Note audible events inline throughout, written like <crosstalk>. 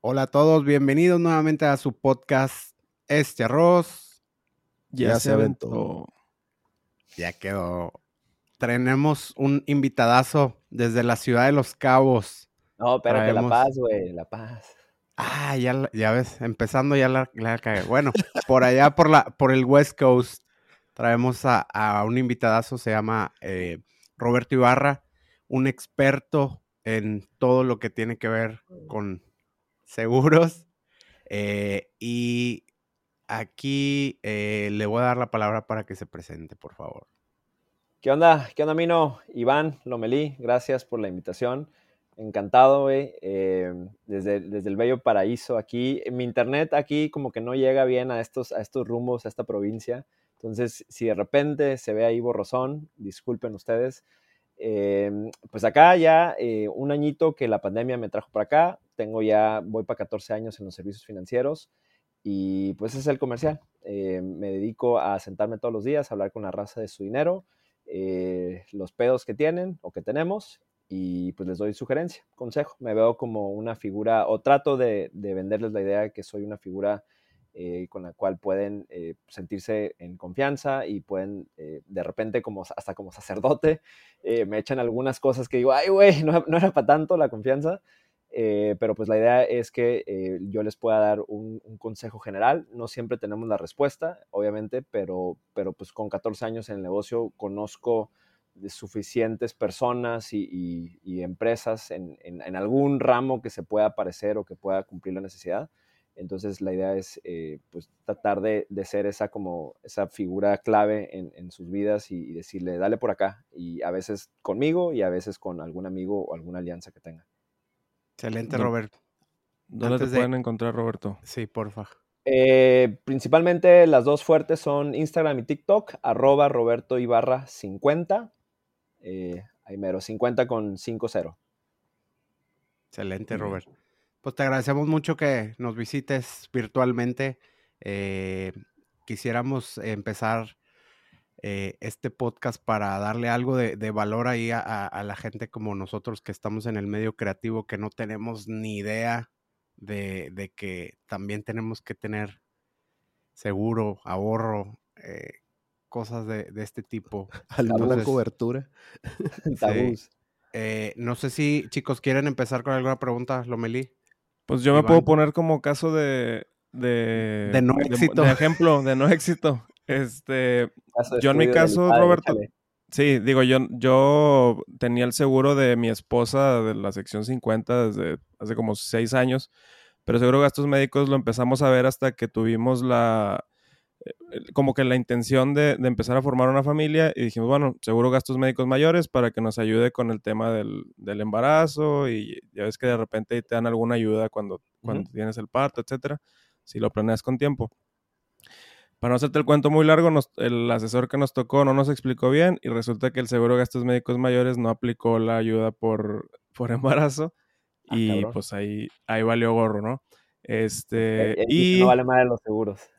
Hola a todos, bienvenidos nuevamente a su podcast Este Arroz. Ya, se aventó. Ya quedó. Tenemos un invitadazo desde la ciudad de Los Cabos. No, espérate, La Traemos- Paz, güey, La Paz. Ah, ya, la- ya ves, empezando ya la, la cagué. Bueno, por allá, por, la, por el West Coast, traemos a, a un invitadazo, se llama eh, Roberto Ibarra, un experto en todo lo que tiene que ver con seguros. eh, y aquí eh, le voy a dar la palabra para que se presente, por favor. ¿Qué onda? ¿Qué onda, Mino? Iván Lomelí, gracias por la invitación. Encantado, desde, desde el bello paraíso aquí. Mi internet aquí como que no llega bien a estos, a estos rumbos, a esta provincia. Entonces, si de repente se ve ahí borrosón, disculpen ustedes. Eh, pues acá ya eh, un añito que la pandemia me trajo para acá. Tengo ya, voy para 14 años en los servicios financieros. Y pues ese es el comercial. Eh, me dedico a sentarme todos los días, a hablar con la raza de su dinero, eh, los pedos que tienen o que tenemos y pues les doy sugerencia, consejo. Me veo como una figura o trato de, de venderles la idea de que soy una figura eh, con la cual pueden eh, sentirse en confianza y pueden eh, de repente como hasta como sacerdote me echan algunas cosas que digo, ay güey, no, no era para tanto la confianza. Pero pues la idea es que yo les pueda dar un, consejo general. No siempre tenemos la respuesta, obviamente, pero, pero pues con 14 años en el negocio conozco suficientes personas y, empresas en, algún ramo que se pueda parecer o que pueda cumplir la necesidad. Entonces la idea es eh, pues tratar de, de, ser esa como esa figura clave en, en sus vidas y, y, decirle dale por acá y a veces conmigo y a veces con algún amigo o alguna alianza que tenga. Excelente, Roberto. ¿Dónde Antes te pueden de... encontrar, Roberto? Sí, porfa. Eh, principalmente las dos fuertes son Instagram y TikTok, arroba Roberto Ibarra 50. Eh, ahí mero, 50 con 5-0. Excelente, Robert. Pues te agradecemos mucho que nos visites virtualmente. Eh, quisiéramos empezar eh, este podcast para darle algo de, de valor ahí a, a, a, la gente como nosotros que estamos en el medio creativo, que no tenemos ni idea de, de que también tenemos que tener seguro, ahorro, eh, cosas de, de, este tipo. <laughs> ¿Alguna cobertura? Sí. Eh, no sé si chicos quieren empezar con alguna pregunta, Lomelí. Pues yo me Iván. puedo poner como caso de, de, de no éxito. De, ejemplo, de no éxito. Este, yo en mi caso, padre, Roberto, sí, digo, yo, yo tenía el seguro de mi esposa de la sección 50 desde hace como seis años, pero seguro gastos médicos lo empezamos a ver hasta que tuvimos la, como que la intención de, de, empezar a formar una familia y dijimos, bueno, seguro gastos médicos mayores para que nos ayude con el tema del, del embarazo y ya ves que de repente te dan alguna ayuda cuando, cuando uh -huh. tienes el parto, etcétera, si lo planeas con tiempo. Para no hacerte el cuento muy largo, nos, el asesor que nos tocó no nos explicó bien y resulta que el seguro de gastos médicos mayores no aplicó la ayuda por, por <laughs> embarazo ah, y cabrón. pues ahí, ahí valió gorro, ¿no? Este, y, y, no vale más los seguros.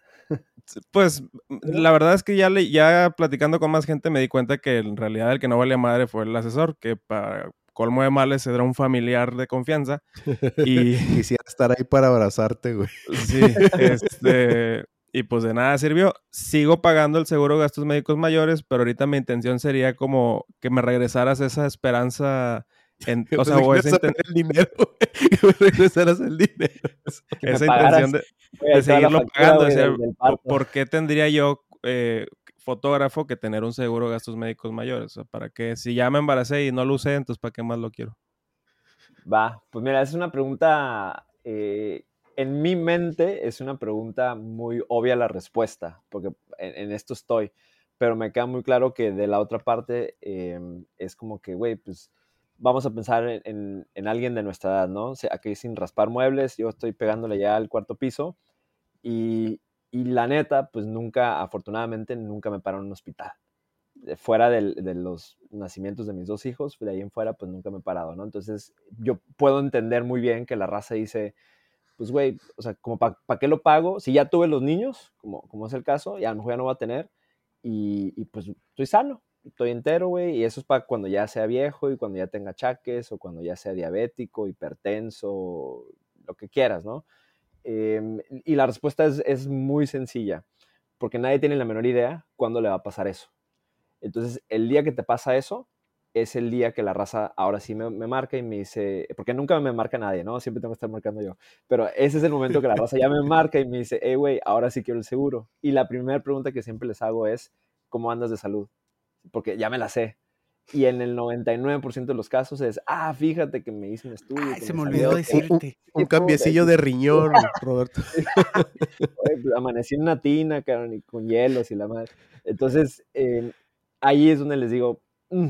Pues la verdad es que ya, le, ya platicando con más gente me di cuenta que en realidad el que no valía madre fue el asesor, que para colmo de males era un familiar de confianza. <laughs> Y <laughs> quisiera estar ahí para abrazarte, güey. Sí, este, y pues de nada sirvió. Sigo pagando el seguro de gastos médicos mayores, pero ahorita mi intención sería como que me regresaras esa esperanza. En, o sea, o esa inten... el dinero, regresaras el dinero. <laughs> esa intención de, de seguirlo pagando. Wey, del, del ¿Por qué tendría yo, eh, fotógrafo, que tener un seguro de gastos médicos mayores? O sea, ¿para qué? Si ya me embaracé y no lo usé, entonces ¿para qué más lo quiero? Va, pues mira, es una pregunta eh, en mi mente es una pregunta muy obvia la respuesta, porque en, en esto estoy, pero me queda muy claro que de la otra parte eh, es como que, güey, pues vamos a pensar en, en, en, alguien de nuestra edad, ¿no? O sea, aquí sin raspar muebles, yo estoy pegándole ya al cuarto piso y, y la neta, pues nunca, afortunadamente, nunca me paró en un hospital. Fuera de, los nacimientos de mis dos hijos, de ahí en fuera, pues nunca me he parado, ¿no? Entonces, yo puedo entender muy bien que la raza dice, pues, güey, o sea, ¿para pa qué lo pago? Si ya tuve los niños, como, es el caso, y a lo mejor ya no va a tener, y, pues estoy sano, estoy entero, güey, y eso es para cuando ya sea viejo y cuando ya tenga achaques o cuando ya sea diabético, hipertenso, lo que quieras, ¿no? Em, y la respuesta es, muy sencilla, porque nadie tiene la menor idea cuándo le va a pasar eso. Entonces, el día que te pasa eso, es el día que la raza ahora sí me, marca y me dice, porque nunca me marca nadie, ¿no? Siempre tengo que estar marcando yo. Pero ese es el momento que la raza ya me marca y me dice, hey, güey, ahora sí quiero el seguro. Y la primera pregunta que siempre les hago es, ¿cómo andas de salud? Porque ya me la sé. Y en el 99% de los casos es, ah, fíjate que me hice un estudio. Ay, se me, olvidó decirte. Un, cambiecillo de riñón, <laughs> Roberto. <laughs> Pues, amanecí en una tina, con hielos y la madre. Entonces, eh, ahí es donde les digo, mm,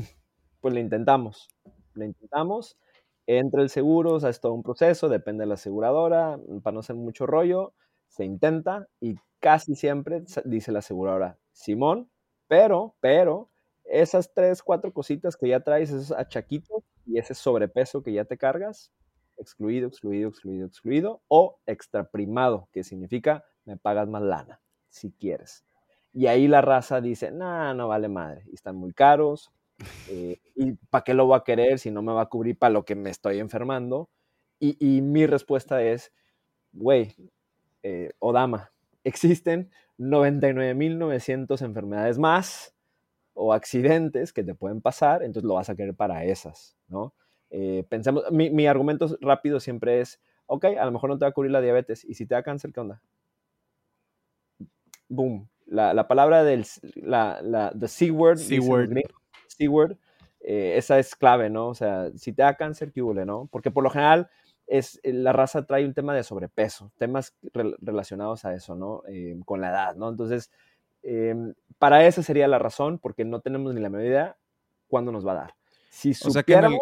pues le intentamos, le intentamos, entra el seguro, o sea, es todo un proceso, depende de la aseguradora, para no hacer mucho rollo, se intenta y casi siempre dice la aseguradora, Simón, pero, pero, esas tres, cuatro cositas que ya traes, esos achaquitos y ese sobrepeso que ya te cargas, excluido, excluido, excluido, excluido, o extraprimado, que significa me pagas más lana, si quieres. Y ahí la raza dice, no, no vale madre, y están muy caros, <laughs> eh, ¿Y para qué lo voy a querer si no me va a cubrir para lo que me estoy enfermando? Y, mi respuesta es, güey, eh, o dama, <laughs> existen 99.900 enfermedades más o accidentes que te pueden pasar, entonces lo vas a querer para esas, ¿no? Eh, pensemos, mi, argumento rápido siempre es, ok, a lo mejor no te va a cubrir la diabetes, y si te da cáncer, ¿qué onda? Boom. La, palabra del, la, la the C-word, Steward, eh, esa es clave, ¿no? O sea, si te da cáncer, ¿qué huele, no? Porque por lo general es, eh, la raza trae un tema de sobrepeso, temas relacionados a eso, ¿no? Eh, con la edad, ¿no? Entonces, em, para esa sería la razón, porque no tenemos ni la medida cuándo nos va a dar. Si o sea que en el,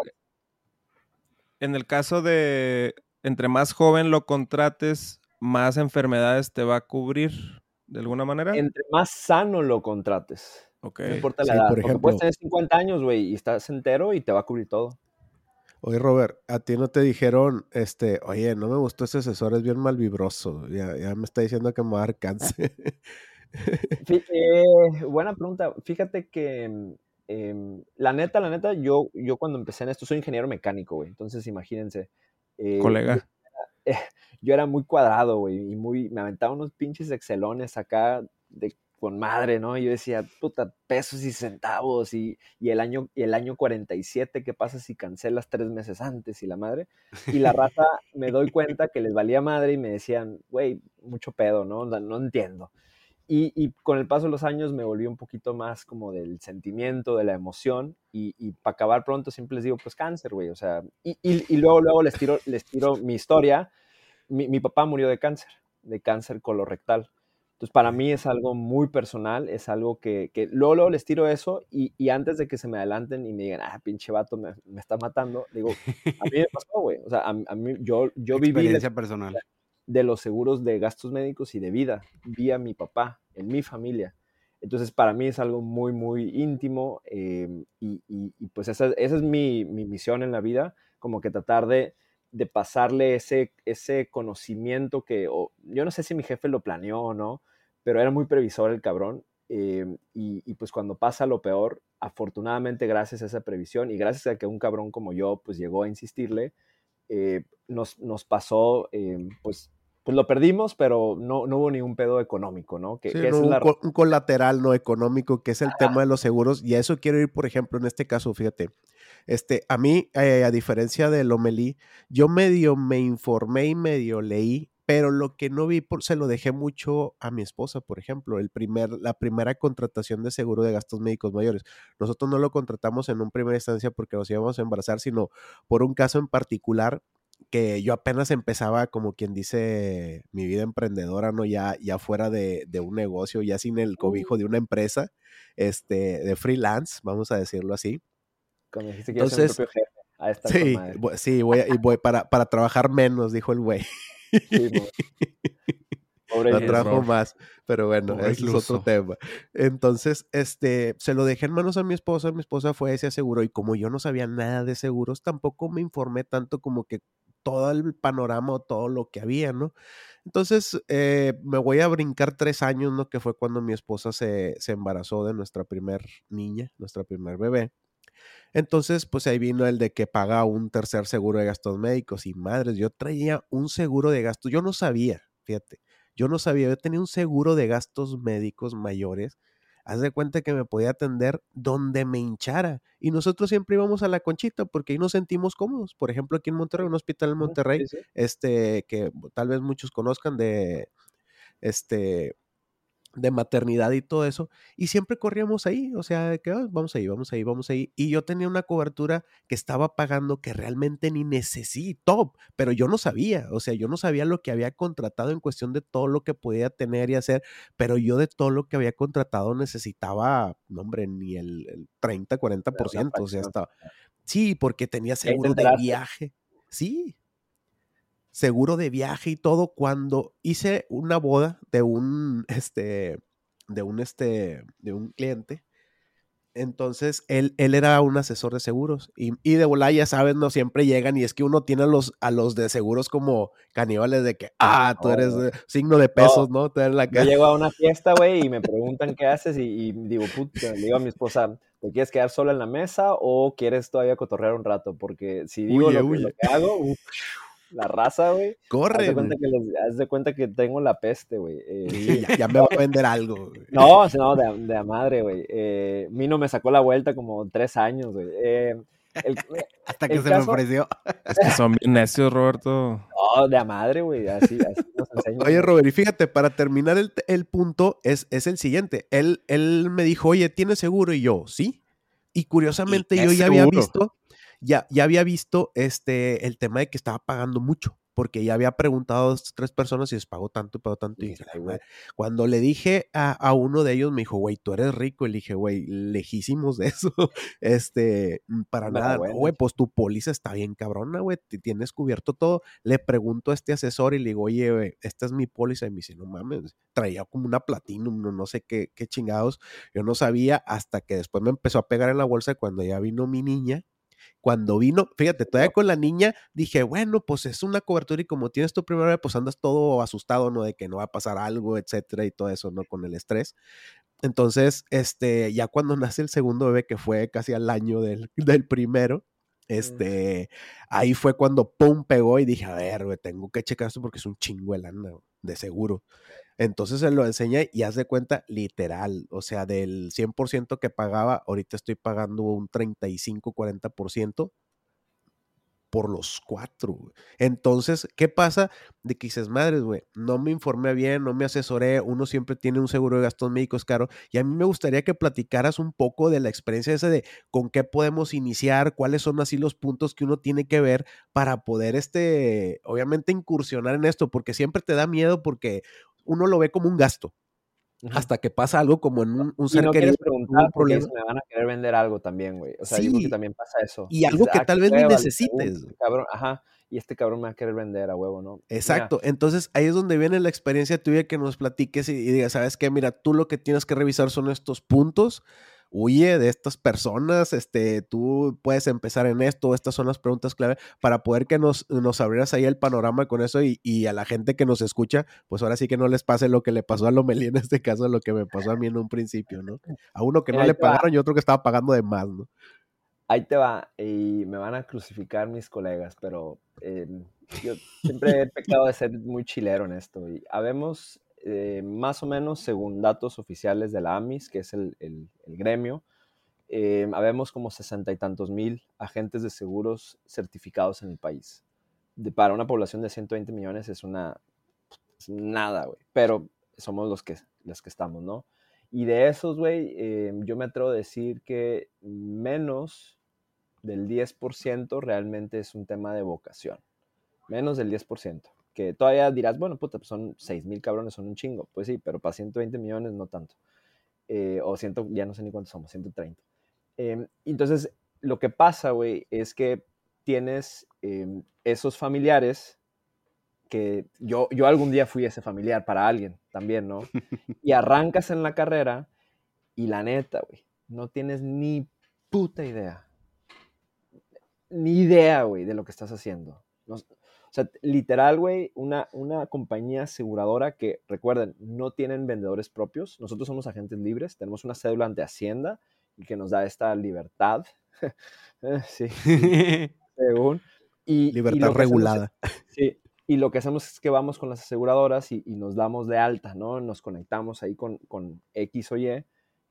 en el caso de entre más joven lo contrates, más enfermedades te va a cubrir de alguna manera. Entre más sano lo contrates. No importa la edad. Por ejemplo, puedes tener 50 años, güey, y estás entero y te va a cubrir todo. Oye, Robert, a ti no te dijeron, este, oye, no me gustó ese asesor, es bien malvibroso. Ya, ya me está diciendo que me va a dar cáncer. <laughs> Eh, buena pregunta. Fíjate que em, la neta, la neta, yo, yo cuando empecé en esto soy ingeniero mecánico, güey. Entonces, imagínense. Eh, Colega. Yo era, <laughs> muy cuadrado, güey, y muy, me aventaba unos pinches excelones acá de con madre, ¿no? yo decía, puta, pesos y centavos y, el, año, y el año 47, ¿qué pasa si cancelas tres meses antes y la madre? Y la raza me doy cuenta que les valía madre y me decían, güey, mucho pedo, ¿no? No entiendo. Y, con el paso de los años me volví un poquito más como del sentimiento, de la emoción y, para acabar pronto siempre les digo, pues cáncer, güey, o sea, y, luego, luego les tiro, les tiro mi historia. Mi, mi papá murió de cáncer, de cáncer colorectal. Entonces, para mí es algo muy personal, es algo que, que luego, les tiro eso y, y, antes de que se me adelanten y me digan, ah, pinche vato, me, me está matando, digo, a mí me pasó, güey. O sea, a, mí, yo, yo viví... Experiencia personal. De los seguros de gastos médicos y de vida, vi a mi papá, en mi familia. Entonces, para mí es algo muy, muy íntimo em, y, y, pues esa, esa es mi, mi, misión en la vida, como que tratar de, de pasarle ese, ese conocimiento que yo no sé si mi jefe lo planeó o no, pero era muy previsor el cabrón. Em, y, pues cuando pasa lo peor, afortunadamente gracias a esa previsión y gracias a que un cabrón como yo pues llegó a insistirle, eh, nos, nos, pasó em, pues pues lo perdimos, pero no, no hubo ningún pedo económico, ¿no? Que, es un, colateral no económico, que es el tema de los seguros. Y a eso quiero ir, por ejemplo, en este caso, fíjate. Este, a mí, eh, a diferencia de Lomelí, yo medio me informé y medio leí, pero lo que no vi se lo dejé mucho a mi esposa, por ejemplo, el primer, la primera contratación de seguro de gastos médicos mayores. Nosotros no lo contratamos en un primera instancia porque nos íbamos a embarazar, sino por un caso en particular que yo apenas empezaba, como quien dice, mi vida emprendedora, ¿no? Ya, ya fuera de, un negocio, ya sin el cobijo de una empresa, este, de freelance, vamos a decirlo así. Como dijiste que Entonces, propio jefe. A esta sí, sí, voy, y voy para, para trabajar menos, dijo el güey. Sí, Pobre trabajo más, pero bueno, es otro tema. Entonces, este, se lo dejé en manos a mi esposa, mi esposa fue y se aseguró, y como yo no sabía nada de seguros, tampoco me informé tanto como que todo el panorama todo lo que había, ¿no? Entonces, eh, me voy a brincar tres años, ¿no? Que fue cuando mi esposa se, se embarazó de nuestra primer niña, nuestra primer bebé. Entonces, pues ahí vino el de que paga un tercer seguro de gastos médicos. Y madres, yo traía un seguro de gastos. Yo no sabía, fíjate, yo no sabía, yo tenía un seguro de gastos médicos mayores haz de cuenta que me podía atender donde me hinchara. Y nosotros siempre íbamos a la conchita porque ahí nos sentimos cómodos. Por ejemplo, aquí en Monterrey, un hospital en Monterrey, este, que tal vez muchos conozcan de, este, de maternidad y todo eso, y siempre corríamos ahí, o sea, que ah, vamos ahí, vamos ahí, vamos ahí, y yo tenía una cobertura que estaba pagando que realmente ni necesito, pero yo no sabía, o sea, yo no sabía lo que había contratado en cuestión de todo lo que podía tener y hacer, pero yo de todo lo que había contratado necesitaba, no hombre, ni el, 30, 40%, o sea, estaba, sí, porque tenía seguro de viaje, sí, seguro de viaje y todo cuando hice una boda de un, <laughs> este, de un, este, de un cliente. Entonces, él, él era un asesor de seguros y, y de volar, ya sabes, no siempre llegan y es que uno tiene a los, a los de seguros como caníbales de que, ah, tú eres signo de pesos, ¿no? Te la Yo llego a una fiesta, güey, y me preguntan qué haces y, digo, puta, le digo a mi esposa, ¿te quieres quedar sola en la mesa o quieres todavía cotorrear un rato? Porque si digo lo, Que, hago, la raza, güey. Corre. Haz de, cuenta que haz de cuenta que tengo la peste, güey. Eh, ya, me va a vender algo. <laughs> No, no, de, de madre, güey. Eh, Mino me sacó la vuelta como tres años, güey. Eh, <laughs> Hasta que se me ofreció. <laughs> Es que son bien necios, Roberto. No, de a madre, güey. Así, así nos enseñan. Oye, Robert, y fíjate, para terminar el, el punto es, es, el siguiente. Él, él me dijo, oye, ¿tienes seguro? Y yo, sí. Y curiosamente yo ya había visto ya, ya había visto este, el tema de que estaba pagando mucho porque ya había preguntado a tres personas si les pagó tanto y pagó tanto. Y cuando le dije a, uno de ellos, me dijo, güey, tú eres rico. Y le dije, güey, lejísimos de eso. <laughs> este, mm, para nada, güey, pues tu póliza está bien cabrona, güey, tienes cubierto todo. Le pregunto a este asesor y le digo, oye, güey, esta es mi póliza. Y me dice, no mames, traía como una platinum, no, no sé qué, qué chingados. Yo no sabía hasta que después me empezó a pegar en la bolsa cuando ya vino mi niña cuando vino, fíjate, todavía con la niña dije, bueno, pues es una cobertura y como tienes tu primera vez, pues andas todo asustado, ¿no? De que no va a pasar algo, etcétera, y todo eso, ¿no? Con el estrés. Entonces, este, ya cuando nace el segundo bebé, que fue casi al año del, del primero, este, ahí fue cuando pum pegó y dije, a ver, tengo que checar esto porque es un chingo de lana, de seguro. Entonces se lo enseña y haz de cuenta literal, o sea, del 100% que pagaba, ahorita estoy pagando un 35-40% por los cuatro. Entonces, ¿qué pasa? De que dices, madres, güey, no me informé bien, no me asesoré, uno siempre tiene un seguro de gastos médicos caro, y a mí me gustaría que platicaras un poco de la experiencia esa de con qué podemos iniciar, cuáles son así los puntos que uno tiene que ver para poder, este, obviamente, incursionar en esto, porque siempre te da miedo porque uno lo ve como un gasto. Hasta que pasa algo como en un, un ser y no querido. preguntar porque me van a querer vender algo también, güey. O sea, digo que también pasa eso. Y algo que tal vez ni necesites. Cabrón, ajá. Y este cabrón me va a querer vender a huevo, ¿no? Exacto. Entonces ahí es donde viene la experiencia tuya que nos platiques y, y digas, ¿sabes qué? Mira, tú lo que tienes que revisar son estos puntos huye de estas personas, este, tú puedes empezar en esto, estas son las preguntas clave para poder que nos, nos abrieras ahí el panorama con eso y, a la gente que nos escucha, pues ahora sí que no les pase lo que le pasó a Lomelí en este caso, lo que me pasó a mí en un principio, ¿no? A uno que no le pagaron y otro que estaba pagando de más, ¿no? Ahí te va, y me van a crucificar mis colegas, pero eh, yo siempre he pecado de ser muy chilero en esto. Y habemos eh, más o menos, según datos oficiales de la AMIS, que es el, gremio, eh, habemos como sesenta y tantos mil agentes de seguros certificados en el país. De, para una población de 120 millones es una nada, güey. Pero somos los que, los que estamos, ¿no? Y de esos, güey, eh, yo me atrevo a decir que menos del 10% realmente es un tema de vocación. Menos del 10% que todavía dirás, bueno, puta, pues son 6 mil cabrones, son un chingo. Pues sí, pero para 120 millones no tanto. Eh, o ciento, ya no sé ni cuántos somos, 130. Em, entonces, lo que pasa, güey, es que tienes em, esos familiares que yo, yo algún día fui ese familiar para alguien también, ¿no? <laughs> Y arrancas en la carrera y la neta, güey, no tienes ni puta idea. Ni idea, güey, de lo que estás haciendo. No, sea, literal, güey, una, una compañía aseguradora que, recuerden, no tienen vendedores propios. Nosotros somos agentes libres, tenemos una cédula ante Hacienda y que nos da esta libertad. <laughs> Sí, <laughs> según. Y, libertad regulada. sí, y lo que hacemos es que vamos con las aseguradoras y, nos damos de alta, ¿no? Nos conectamos ahí con, con X o Y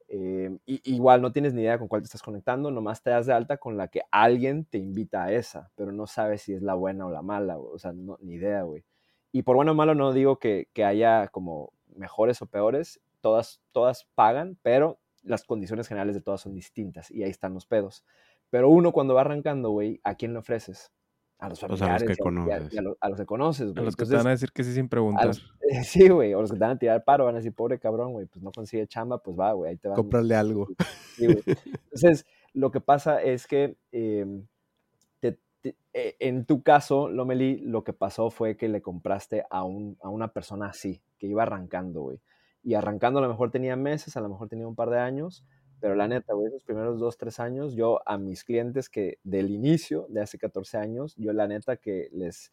eh, igual no tienes ni idea con cuál te estás conectando, nomás te das de alta con la que alguien te invita a esa, pero no sabes si es la buena o la mala, o sea, no, ni idea, güey. Y por bueno o malo no digo que, que, haya como mejores o peores, todas, todas pagan, pero las condiciones generales de todas son distintas y ahí están los pedos. Pero uno cuando va arrancando, güey, ¿a quién le ofreces? A los familiares. a los que conoces. A, los que conoces, A los que te van a decir que sí sin preguntar. <laughs> sí, güey. O los que te van a tirar paro, van a decir, pobre cabrón, güey, pues no consigue chamba, pues va, güey, ahí te va. Cómprale algo. Sí, güey. Entonces, lo que pasa es que em, e, en tu caso, Lomeli, lo que pasó fue que le compraste a, un, a una persona así, que iba arrancando, güey. Y arrancando a lo mejor tenía meses, a lo mejor tenía un par de años, pero la neta, güey, esos primeros dos, tres años, yo a mis clientes que del inicio, de hace 14 años, yo la neta que les,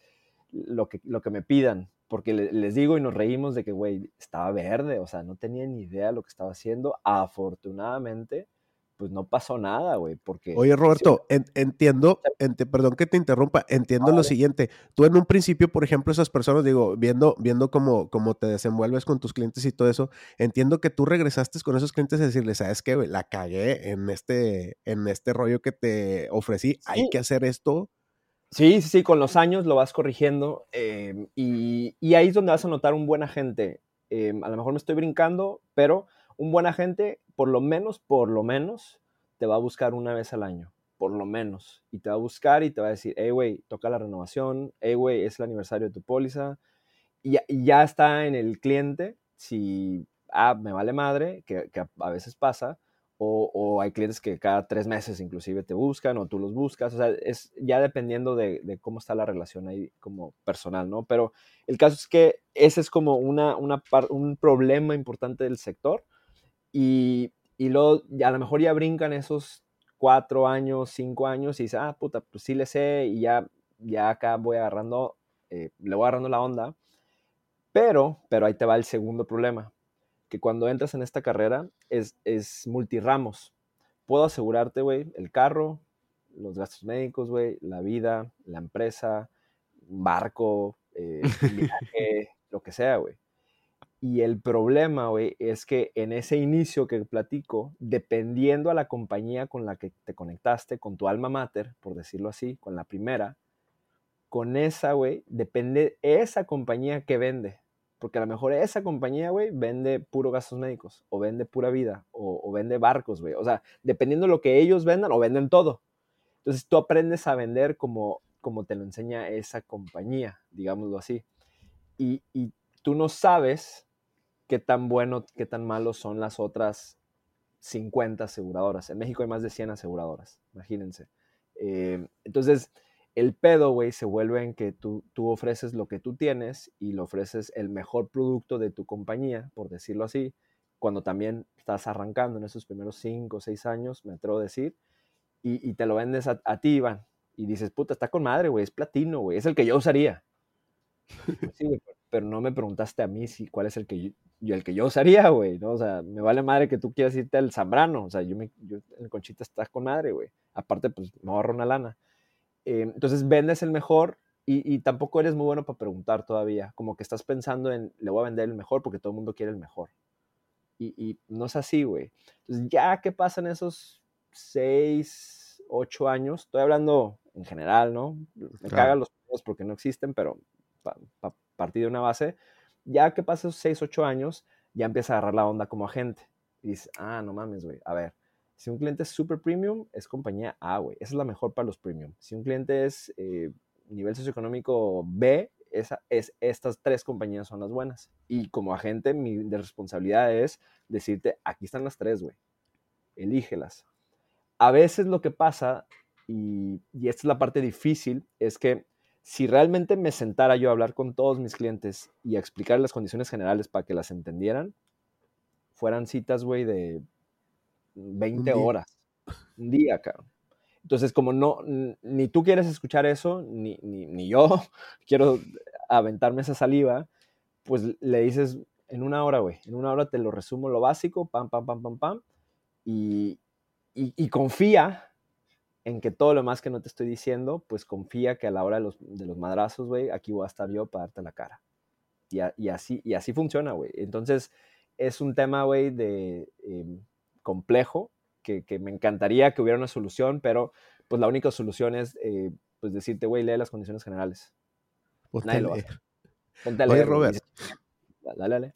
lo que, lo que me pidan, porque les digo y nos reímos de que, güey, estaba verde, o sea, no tenía ni idea de lo que estaba haciendo. Afortunadamente, pues no pasó nada, güey, porque... Oye, Roberto, entiendo, perdón que te interrumpa, entiendo lo siguiente. Tú en un principio, por ejemplo, esas personas, digo, viendo, viendo cómo, cómo te desenvuelves con tus clientes y todo eso, entiendo que tú regresaste con esos clientes a decirles, ¿sabes qué, La cagué en este, en este rollo que te ofrecí, hay que hacer esto. Sí, sí, sí, con los años lo vas corrigiendo em, y, ahí es donde vas a notar un buen agente. Em, a lo mejor me estoy brincando, pero un buen agente, por lo menos, por lo menos, te va a buscar una vez al año, por lo menos. Y te va a buscar y te va a decir, hey, güey, toca la renovación, hey, güey, es el aniversario de tu póliza. Y ya, está en el cliente si, ah, me vale madre, que, a veces pasa, o, hay clientes que cada tres meses inclusive te buscan o tú los buscas, o sea, es ya dependiendo de, cómo está la relación ahí como personal, ¿no? Pero el caso es que ese es como una, un problema importante del sector y, y luego a lo mejor ya brincan esos cuatro años, cinco años y dice, ah, puta, pues sí le sé y ya, ya acá voy agarrando, eh, le voy agarrando la onda. Pero, pero ahí te va el segundo problema, que cuando entras en esta carrera es, es multiramos. Puedo asegurarte, güey, el carro, los gastos médicos, güey, la vida, la empresa, barco, eh, <laughs> viaje, lo que sea, güey. Y el problema, güey, es que en ese inicio que platico, dependiendo a la compañía con la que te conectaste, con tu alma mater, por decirlo así, con la primera, con esa, güey, depende esa compañía que vende. Porque a lo mejor esa compañía, güey, vende puro gastos médicos, o vende pura vida, o, vende barcos, güey. O sea, dependiendo de lo que ellos vendan, o venden todo. Entonces tú aprendes a vender como, como te lo enseña esa compañía, digámoslo así. Y, y tú no sabes qué tan bueno, qué tan malo son las otras 50 aseguradoras. En México hay más de 100 aseguradoras, imagínense. Eh, entonces, el pedo, güey, se vuelve en que tú, tú ofreces lo que tú tienes y le ofreces el mejor producto de tu compañía, por decirlo así, cuando también estás arrancando en esos primeros 5 o 6 años, me atrevo a decir, y, te lo vendes a, ti, Iván, y dices, puta, está con madre, güey, es platino, güey, es el que yo usaría. Pues sí, güey, pero no me preguntaste a mí si cuál es el que yo, el que yo usaría, güey, ¿no? O sea, me vale madre que tú quieras irte al Zambrano, o sea, yo, me, yo el Conchita está con madre, güey. Aparte, pues me ahorro una lana. Eh, entonces vendes el mejor y, tampoco eres muy bueno para preguntar todavía, como que estás pensando en, le voy a vender el mejor porque todo el mundo quiere el mejor. Y, no es así, güey. Entonces, ya que pasan esos seis, ocho años, estoy hablando en general, ¿no? Me cagan los porque no existen, pero para partir de una base, ya que pases 6, 8 años, ya empieza a agarrar la onda como agente. Y dices, ah, no mames, güey. A ver, si un cliente es super premium, es compañía A, güey. Esa es la mejor para los premium. Si un cliente es eh, nivel socioeconómico B, esa, es, estas tres compañías son las buenas. Y como agente, mi responsabilidad es decirte, aquí están las tres, güey. Elígelas. A veces lo que pasa, y, y esta es la parte difícil, es que si realmente me sentara yo a hablar con todos mis clientes y a explicar las condiciones generales para que las entendieran, fueran citas, güey, de 20 horas. Un día, cabrón. Entonces, como no, ni tú quieres escuchar eso, ni, ni, yo <laughs> quiero aventarme esa saliva, pues le dices en una hora, güey, en una hora te lo resumo lo básico, pam, pam, pam, pam, pam, y, y, confía en que todo lo más que no te estoy diciendo, pues confía que a la hora de los, de los madrazos, güey, aquí voy a estar yo para darte la cara. Y, y así, y así funciona, güey. Entonces, es un tema, güey, de em, complejo, que, que, me encantaría que hubiera una solución, pero pues la única solución es eh, pues decirte, güey, lee las condiciones generales. Nadie lo Oye, Robert. Dale, dale.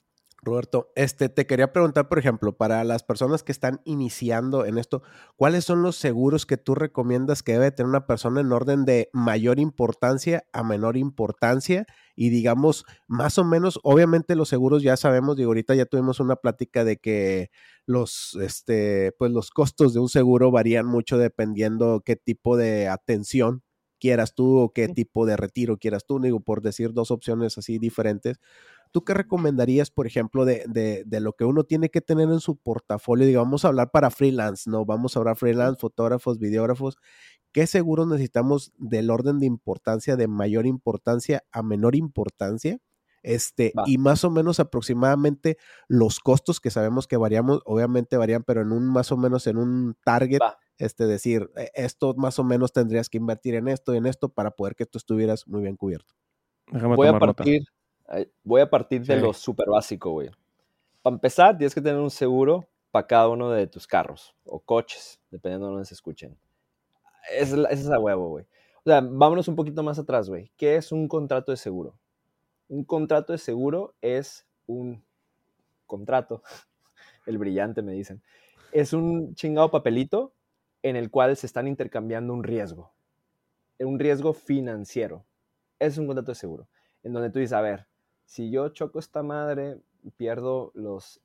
Roberto, este, te quería preguntar, por ejemplo, para las personas que están iniciando en esto, ¿cuáles son los seguros que tú recomiendas que debe tener una persona en orden de mayor importancia a menor importancia? Y digamos, más o menos, obviamente los seguros ya sabemos, digo, ahorita ya tuvimos una plática de que los, este, pues los costos de un seguro varían mucho dependiendo qué tipo de atención quieras tú o qué tipo de retiro quieras tú, digo, por decir dos opciones así diferentes. ¿Tú qué recomendarías, por ejemplo, de, de, de, lo que uno tiene que tener en su portafolio? Digamos, vamos a hablar para freelance, ¿no? Vamos a hablar freelance, fotógrafos, videógrafos. ¿Qué seguros necesitamos del orden de importancia, de mayor importancia a menor importancia? Este, y más o menos aproximadamente los costos que sabemos que variamos, obviamente varían, pero en un más o menos en un target, este, decir, e, esto más o menos tendrías que invertir en esto y en esto para poder que tú estuvieras muy bien cubierto. Voy a partir, Voy a partir de lo súper básico, güey. Para empezar, tienes que tener un seguro para cada uno de tus carros o coches, dependiendo de dónde se escuchen. Es, es a huevo, güey. O sea, vámonos un poquito más atrás, güey. ¿Qué es un contrato de seguro? Un contrato de seguro es un contrato, <laughs> el brillante me dicen, es un chingado papelito en el cual se están intercambiando un riesgo, un riesgo financiero. Es un contrato de seguro, en donde tú dices, a ver, si yo choco esta madre, pierdo los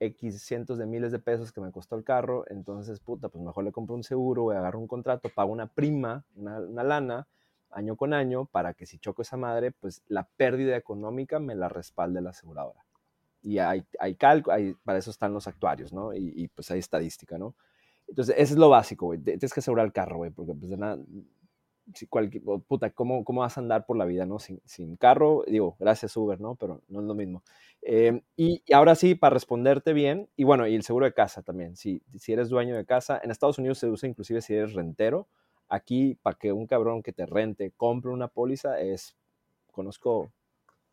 X cientos de miles de pesos que me costó el carro, entonces, puta, pues mejor le compro un seguro, voy a agarrar un contrato, pago una prima, una, lana, año con año, para que si choco esa madre, pues la pérdida económica me la respalde la aseguradora. Y hay, hay cálculo, para eso están los actuarios, ¿no? Y, pues hay estadística, ¿no? Entonces, eso es lo básico, güey. Tienes que asegurar el carro, güey, porque pues de nada, cualquier, puta, ¿cómo, ¿cómo, vas a andar por la vida, no? Sin, carro, digo, gracias Uber, ¿no? Pero no es lo mismo. Em, y, ahora sí, para responderte bien, y bueno, y el seguro de casa también, si, si eres dueño de casa, en Estados Unidos se usa inclusive si eres rentero, aquí para que un cabrón que te rente compre una póliza es, conozco,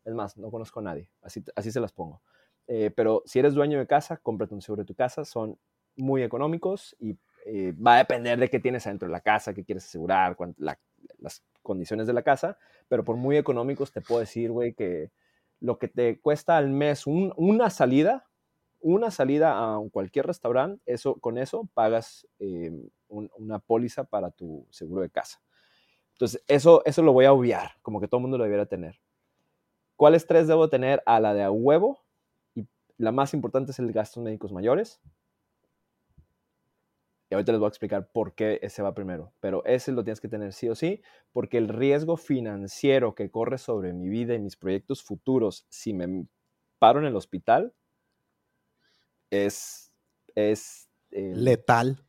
es más, no conozco a nadie, así, así se las pongo. Eh, pero si eres dueño de casa, cómprate un seguro de tu casa, son muy económicos y eh, va a depender de qué tienes adentro de la casa, qué quieres asegurar, las condiciones de la casa, pero por muy económicos te puedo decir, güey, que lo que te cuesta al mes una salida, una salida a cualquier restaurante, eso, con eso pagas eh, una póliza para tu seguro de casa. Entonces, eso, eso lo voy a obviar, como que todo el mundo lo debiera tener. ¿Cuáles tres debo tener? A la de a huevo, y la más importante es el gastos médicos mayores, y ahorita les voy a explicar por qué ese va primero. Pero ese lo tienes que tener sí o sí, porque el riesgo financiero que corre sobre mi vida y mis proyectos futuros, si me paro en el hospital, es... es eh, Letal.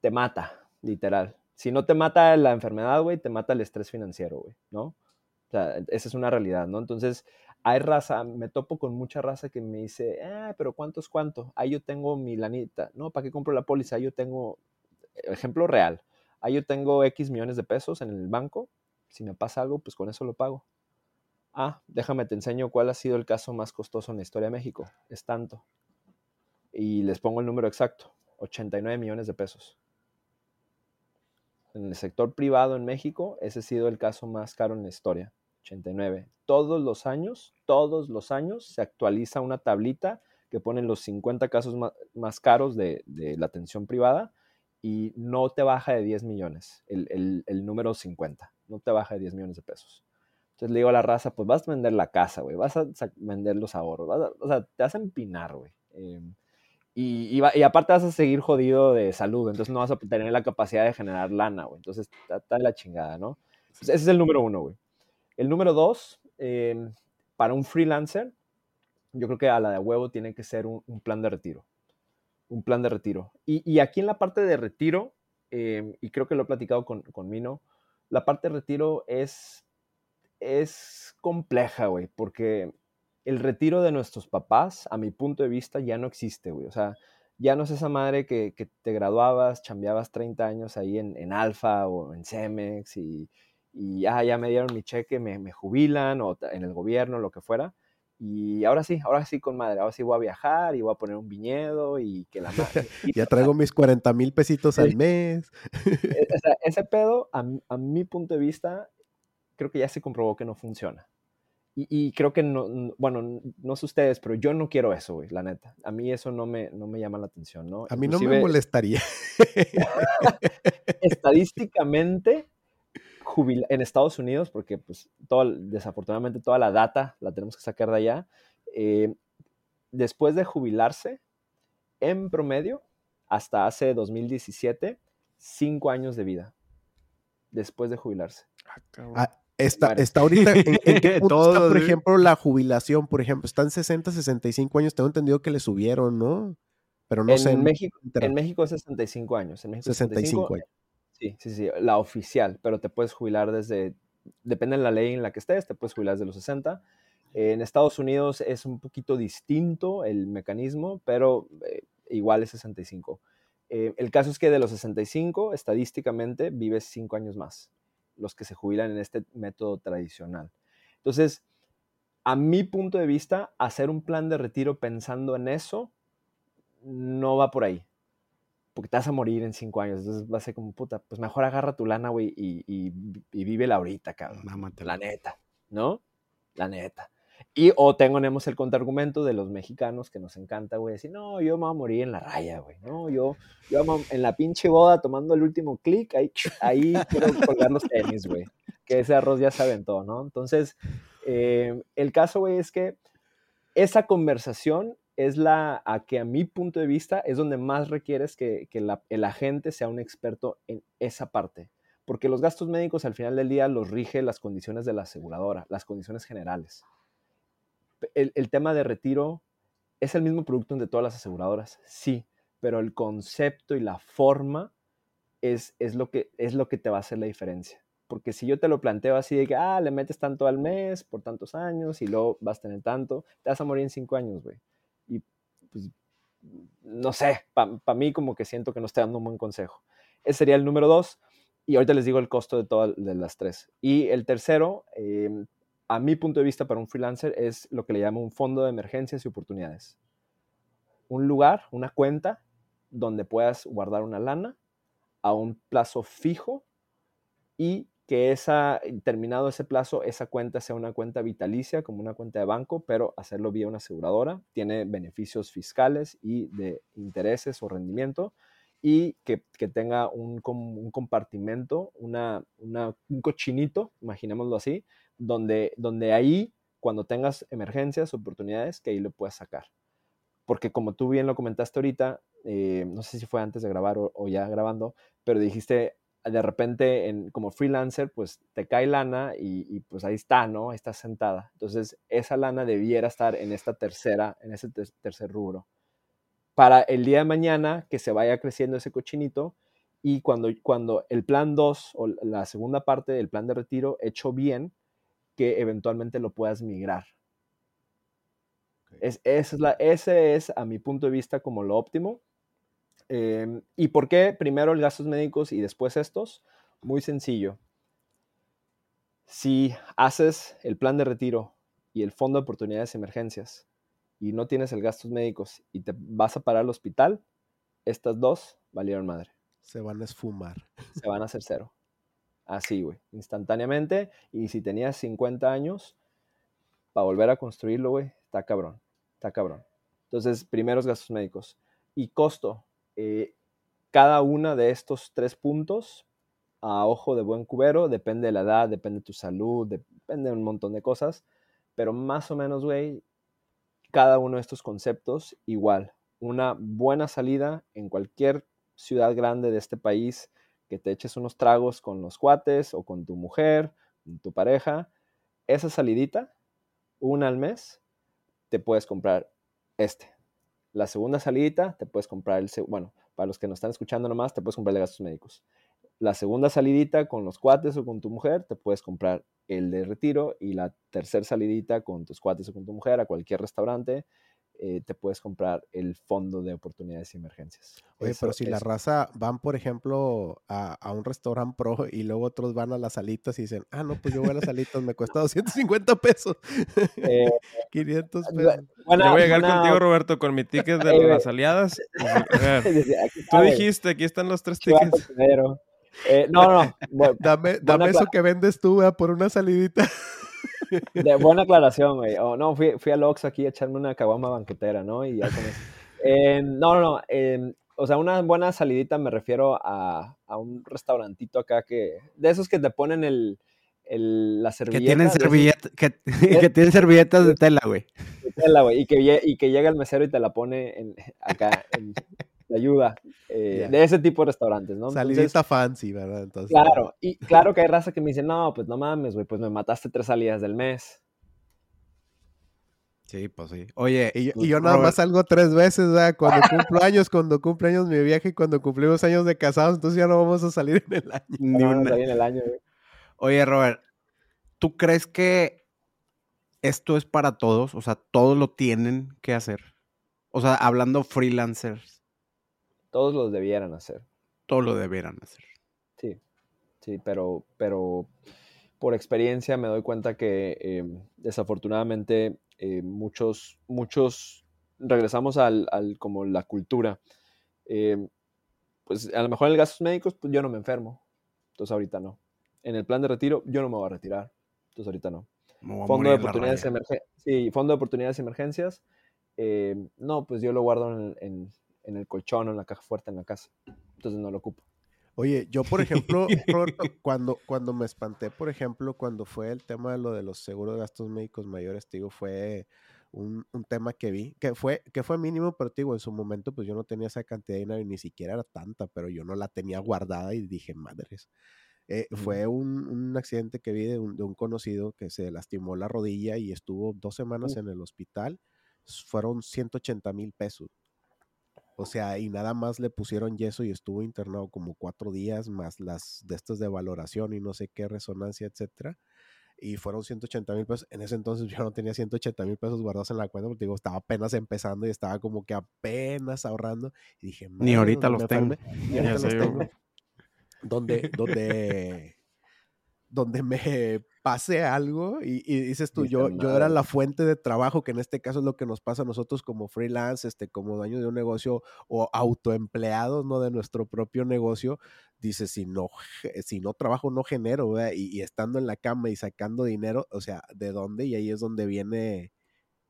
Te mata, literal. Si no te mata la enfermedad, güey, te mata el estrés financiero, güey, ¿no? O sea, esa es una realidad, ¿no? Entonces, hay raza, me topo con mucha raza que me dice, ah, pero ¿cuánto es cuánto? Ahí yo tengo mi lanita, ¿no? ¿Para qué compro la póliza? Ahí yo tengo, ejemplo real, ahí yo tengo X millones de pesos en el banco, si me pasa algo, pues con eso lo pago. Ah, déjame te enseño cuál ha sido el caso más costoso en la historia de México, es tanto. Y les pongo el número exacto, 89 millones de pesos. En el sector privado en México, ese ha sido el caso más caro en la historia. 89. Todos los años, todos los años se actualiza una tablita que pone los 50 casos más, caros de, la atención privada y no te baja de 10 millones, el, número 50, no te baja de 10 millones de pesos. Entonces le digo a la raza, pues vas a vender la casa, güey, vas a vender los ahorros, o sea, te vas a empinar, güey. Em, y, y, aparte vas a seguir jodido de salud, entonces no vas a tener la capacidad de generar lana, güey. Entonces está, la chingada, ¿no? ese es el número uno, güey. El número dos, em, para un freelancer, yo creo que a la de huevo tiene que ser un, plan de retiro. Un plan de retiro. Y, aquí en la parte de retiro, em, y creo que lo he platicado con, con Mino, la parte de retiro es, es compleja, güey, porque el retiro de nuestros papás, a mi punto de vista, ya no existe, güey. O sea, ya no es esa madre que, te graduabas, chambeabas 30 años ahí en, en Alfa o en Cemex y, y ah, ya me dieron mi cheque, me, me, jubilan o en el gobierno, lo que fuera. Y ahora sí, ahora sí con madre, ahora sí voy a viajar y voy a poner un viñedo y que la madre... <laughs> ya traigo mis 40 mil pesitos al mes. E, o sea, <laughs> ese pedo, a, a mi punto de vista, creo que ya se comprobó que no funciona. Y, creo que no, bueno, no sé ustedes, pero yo no quiero eso, güey, la neta. A mí eso no me, no me llama la atención, ¿no? A mí no me molestaría. <laughs> estadísticamente, en Estados Unidos, porque pues todo, desafortunadamente toda la data la tenemos que sacar de allá, eh, después de jubilarse, en promedio, hasta hace 2017, cinco años de vida después de jubilarse. Ah, Está, está ahorita, ¿en, qué <laughs> por ejemplo, la jubilación? Por ejemplo, están 60, 65 años, tengo entendido que le subieron, ¿no? Pero no sé. En México, en México es 65 años. En México 65, años. Sí, sí, sí, la oficial, pero te puedes jubilar desde, depende de la ley en la que estés, te puedes jubilar desde los 60. en Estados Unidos es un poquito distinto el mecanismo, pero eh, igual es 65. Eh, el caso es que de los 65, estadísticamente, vives 5 años más los que se jubilan en este método tradicional. Entonces, a mi punto de vista, hacer un plan de retiro pensando en eso no va por ahí. Porque te vas a morir en cinco años. Entonces va a ser como, puta, pues mejor agarra tu lana, güey, y, y, vive la ahorita, cabrón. La neta, ¿no? La neta. Y o tenemos el contraargumento de los mexicanos que nos encanta, güey, decir, no, yo me voy a morir en la raya, güey, no, yo, yo en la pinche boda tomando el último clic, ahí, <laughs> ahí quiero colgar los tenis, güey, que ese arroz ya se aventó, ¿no? Entonces, eh, el caso, güey, es que esa conversación es la a que a mi punto de vista es donde más requieres que, que la, el agente sea un experto en esa parte. Porque los gastos médicos al final del día los rige las condiciones de la aseguradora, las condiciones generales el, tema de retiro es el mismo producto de todas las aseguradoras, sí, pero el concepto y la forma es, es, lo que, es lo que te va a hacer la diferencia. Porque si yo te lo planteo así de que, ah, le metes tanto al mes por tantos años y luego vas a tener tanto, te vas a morir en cinco años, güey. Pues, no sé, para mí como que siento que no estoy dando un buen consejo. Ese sería el número dos. Y ahorita les digo el costo de todas las tres. Y el tercero, eh, a mi punto de vista para un freelancer es lo que le llamo un fondo de emergencias y oportunidades. Un lugar, una cuenta donde puedas guardar una lana a un plazo fijo y que esa, terminado ese plazo, esa cuenta sea una cuenta vitalicia, como una cuenta de banco, pero hacerlo vía una aseguradora. Tiene beneficios fiscales y de intereses o rendimiento y que, tenga un, un compartimento, una, un cochinito, imaginémoslo así, donde, donde ahí, cuando tengas emergencias, oportunidades, que ahí lo puedas sacar. Porque como tú bien lo comentaste ahorita, eh, no sé si fue antes de grabar o, ya grabando, pero dijiste, de repente en, como freelancer, pues te cae lana y, pues ahí está, ¿no? Ahí está sentada. Entonces, esa lana debiera estar en esta tercera, en ese tercer rubro. Para el día de mañana que se vaya creciendo ese cochinito y cuando, cuando el plan 2 o la segunda parte del plan de retiro hecho bien, que eventualmente lo puedas migrar. Es, es la, ese es, a mi punto de vista, como lo óptimo. Em, ¿Y por qué primero el gastos médicos y después estos? Muy sencillo. Si haces el plan de retiro y el fondo de oportunidades y emergencias y no tienes el gastos médicos y te vas a parar al hospital, estas dos valieron madre. Se van a esfumar. Se van a hacer cero. Así, güey, instantáneamente. Y si tenías 50 años, para volver a construirlo, güey, está cabrón, está cabrón. Entonces, primeros gastos médicos. Y costo. Eh, cada una de estos tres puntos, a ojo de buen cubero, depende de la edad, depende de tu salud, depende de un montón de cosas. Pero más o menos, güey, cada uno de estos conceptos, igual. Una buena salida en cualquier ciudad grande de este país que te eches unos tragos con los cuates o con tu mujer, tu pareja, esa salidita, una al mes, te puedes comprar este. La segunda salidita, te puedes comprar el, bueno, para los que nos están escuchando nomás, te puedes comprar el de gastos médicos. La segunda salidita con los cuates o con tu mujer, te puedes comprar el de retiro. Y la tercera salidita con tus cuates o con tu mujer a cualquier restaurante, eh, te puedes comprar el fondo de oportunidades y emergencias. Oye, pero si la raza van, por ejemplo, a, un restaurante pro y luego otros van a las salitas y dicen, ah, no, pues yo voy a las salitas, me cuesta 250 pesos. 500 eh, <laughs> pesos. yo voy a llegar contigo, Roberto, con mi ticket de las aliadas. <laughs> Tú dijiste, aquí están los tres tickets. Eh, no, no. <laughs> dame, dame eso que vendes tú, por una salidita. <laughs> De buena aclaración, güey. Oh, no, fui, fui al Ox aquí a echarme una caguama banquetera, ¿no? Y ya con eso. Eh, no, no, no. Eh, o sea, una buena salidita me refiero a, a, un restaurantito acá que. De esos que te ponen el, el la servilleta. Que tienen, servilleta, que, que, tienen servilletas de tela, güey. De tela, güey. Y que, y que llega el mesero y te la pone en, acá. En, te ayuda. Eh, de ese tipo de restaurantes, ¿no? Salidita fancy, ¿verdad? Entonces, claro, y claro que hay raza que me dice, no, pues no mames, güey, pues me mataste tres salidas del mes. Sí, pues sí. Oye, y, yo pues, nada más salgo tres veces, ¿verdad? Cuando cumplo <laughs> años, cuando cumple años mi viaje y cuando cumplimos años de casados, entonces ya no vamos a salir en el año. Ni no, en el año, güey. Oye, Robert, ¿tú crees que esto es para todos? O sea, todos lo tienen que hacer. O sea, hablando freelancers. Todos los debieran hacer. Todos lo debieran hacer. Sí, sí, pero, pero por experiencia me doy cuenta que em, desafortunadamente eh, muchos, muchos regresamos al, como la cultura. Em, pues a lo mejor en el gastos médicos, pues yo no me enfermo. Entonces ahorita no. En el plan de retiro, yo no me voy a retirar. Entonces ahorita no. Fondo de, oportunidades sí, fondo de oportunidades y emergencias. Em, no, pues yo lo guardo en, en el colchón o en la caja fuerte en la casa. Entonces no lo ocupo. Oye, yo por ejemplo, <laughs> cuando, cuando me espanté, por ejemplo, cuando fue el tema de lo de los seguros de gastos médicos mayores, te digo, fue un, tema que vi, que fue, que fue mínimo, pero te digo, en su momento pues yo no tenía esa cantidad de dinero y ni siquiera era tanta, pero yo no la tenía guardada y dije, madres. Eh, fue un, un, accidente que vi de un, de un, conocido que se lastimó la rodilla y estuvo dos semanas en el hospital. Fueron 180 mil pesos. O sea, y nada más le pusieron yeso y estuvo internado como cuatro días, más las de estas de valoración y no sé qué resonancia, etcétera. Y fueron 180 mil pesos. En ese entonces yo no tenía 180 mil pesos guardados en la cuenta porque digo, estaba apenas empezando y estaba como que apenas ahorrando. Y dije, ni ahorita los tengo. Ni <laughs> ahorita los tengo. Donde, donde, donde me <laughs> pase algo y, dices tú, yo, yo era la fuente de trabajo, que en este caso es lo que nos pasa a nosotros como freelance, este, como dueño de un negocio o autoempleados, ¿no? De nuestro propio negocio, dices, si no, si no trabajo, no genero, y, estando en la cama y sacando dinero, o sea, ¿de dónde? Y ahí es donde viene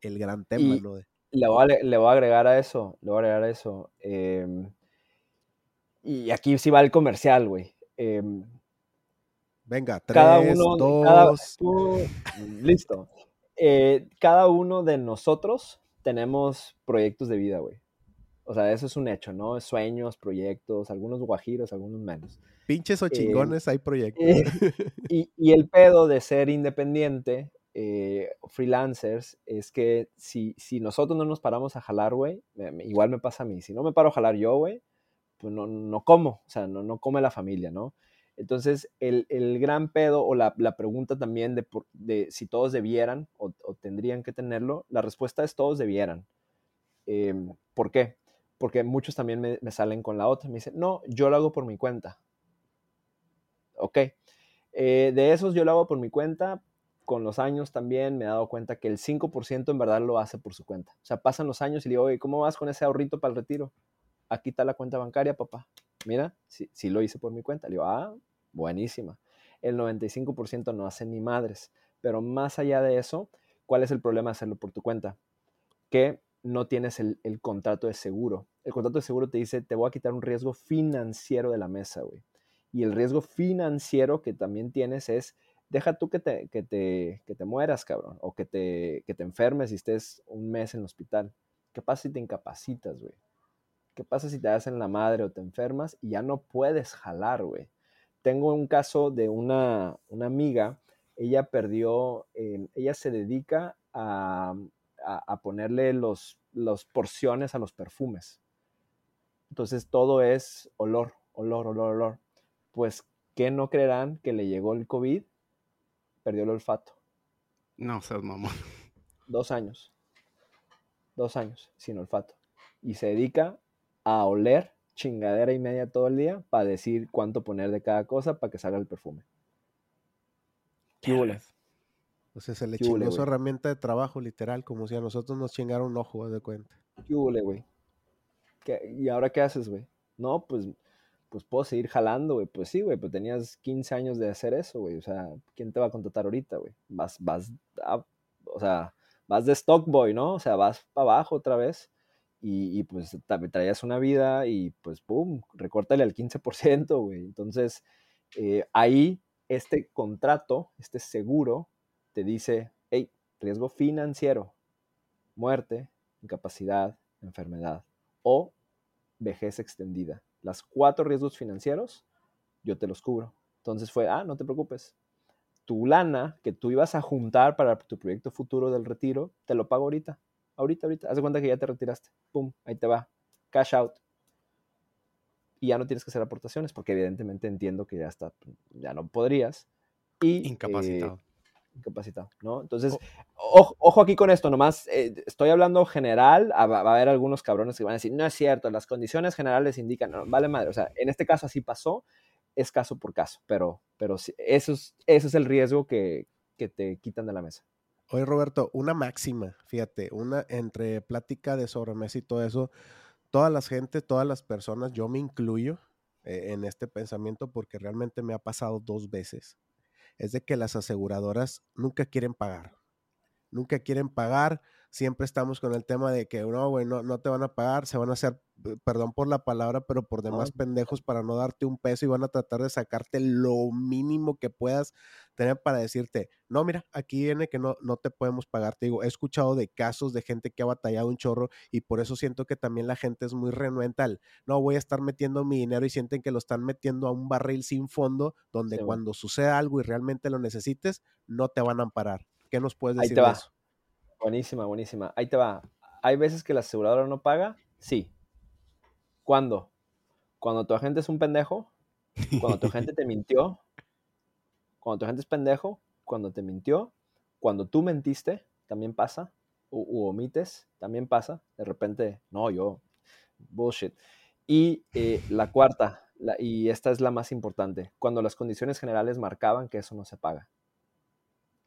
el gran tema, ¿no? Le voy, a, le voy a agregar a eso, le voy a agregar a eso. Em, y aquí sí va el comercial, güey. Eh, Venga, tres, cada uno, dos. listo. Eh, cada uno de nosotros tenemos proyectos de vida, güey. O sea, eso es un hecho, ¿no? Sueños, proyectos, algunos guajiros, algunos menos. Pinches o eh, chingones hay proyectos. Eh, <laughs> y, el pedo de ser independiente, freelancers, es que si, si nosotros no nos paramos a jalar, güey, igual me pasa a mí. Si no me paro a jalar yo, güey, pues no, no como, o sea, no, no come la familia, ¿no? Entonces, el, gran pedo o la, pregunta también de, si todos debieran o, tendrían que tenerlo, la respuesta es todos debieran. Em, ¿Por qué? Porque muchos también me, salen con la otra, me dicen, no, yo lo hago por mi cuenta. Ok. Eh, de esos yo lo hago por mi cuenta. Con los años también me he dado cuenta que el 5% en verdad lo hace por su cuenta. O sea, pasan los años y le digo, oye, ¿cómo vas con ese ahorrito para el retiro? Aquí está la cuenta bancaria, papá. Mira, si, si lo hice por mi cuenta. Le digo, ah, buenísima. El 95% no hace ni madres. Pero más allá de eso, ¿cuál es el problema de hacerlo por tu cuenta? Que no tienes el, contrato de seguro. El contrato de seguro te dice, te voy a quitar un riesgo financiero de la mesa, güey. Y el riesgo financiero que también tienes es, deja tú que te, que te, que te mueras, cabrón, o que te, que te enfermes y estés un mes en el hospital. ¿Qué pasa si te incapacitas, güey? ¿Qué pasa si te hacen la madre o te enfermas y ya no puedes jalar, güey? Tengo un caso de una, amiga, ella perdió, eh, ella se dedica a, ponerle los, porciones a los perfumes. Entonces todo es olor, olor, olor, olor. Pues, ¿qué no creerán que le llegó el COVID? Perdió el olfato. No seas mamón. Dos años. Dos años sin olfato. Y se dedica a oler chingadera y media todo el día para decir cuánto poner de cada cosa para que salga el perfume. ¿Qué O sea, se le chingó su herramienta de trabajo, literal, como si a nosotros nos chingara un ojo, de cuenta. ¿Qué güey? ¿Y ahora qué haces, güey? No, pues, pues puedo seguir jalando, güey. Pues sí, güey, pues tenías 15 años de hacer eso, güey. O sea, ¿quién te va a contratar ahorita, güey? Vas, vas, o sea, vas de stock boy, ¿no? O sea, vas para abajo otra vez y, pues traías una vida y pues, ¡pum!, recórtale al 15%, güey. Entonces, eh, ahí este contrato, este seguro, te dice, hey, riesgo financiero, muerte, incapacidad, enfermedad o vejez extendida. Las cuatro riesgos financieros, yo te los cubro. Entonces fue, ah, no te preocupes. Tu lana que tú ibas a juntar para tu proyecto futuro del retiro, te lo pago ahorita ahorita, ahorita, haz de cuenta que ya te retiraste, pum, ahí te va, cash out. Y ya no tienes que hacer aportaciones, porque evidentemente entiendo que ya está, ya no podrías. Y, incapacitado. Eh, incapacitado, ¿no? Entonces, ojo, aquí con esto, nomás eh, estoy hablando general, va, a haber algunos cabrones que van a decir, no es cierto, las condiciones generales indican, no, vale madre, o sea, en este caso así pasó, es caso por caso, pero, pero eso, es, eso es el riesgo que, que te quitan de la mesa. Oye, Roberto, una máxima, fíjate, una entre plática de sobremesa y todo eso, todas las gente, todas las personas, yo me incluyo eh, en este pensamiento porque realmente me ha pasado dos veces, es de que las aseguradoras nunca quieren pagar, nunca quieren pagar, siempre estamos con el tema de que no, güey, no, no te van a pagar, se van a hacer perdón por la palabra, pero por demás pendejos para no darte un peso y van a tratar de sacarte lo mínimo que puedas tener para decirte, no, mira, aquí viene que no, no te podemos pagar. Te digo, he escuchado de casos de gente que ha batallado un chorro y por eso siento que también la gente es muy renuente no voy a estar metiendo mi dinero y sienten que lo están metiendo a un barril sin fondo, donde cuando suceda algo y realmente lo necesites, no te van a amparar. ¿Qué nos puedes decir de eso? Buenísima, buenísima. Ahí te va. ¿Hay veces que la aseguradora no paga? Sí, ¿Cuándo? Cuando tu agente es un pendejo, cuando tu agente te mintió, cuando tu agente es pendejo, cuando te mintió, cuando tú mentiste, también pasa, u, omites, también pasa, de repente, no, yo, bullshit. Y eh, la cuarta, y esta es la más importante, cuando las condiciones generales marcaban que eso no se paga.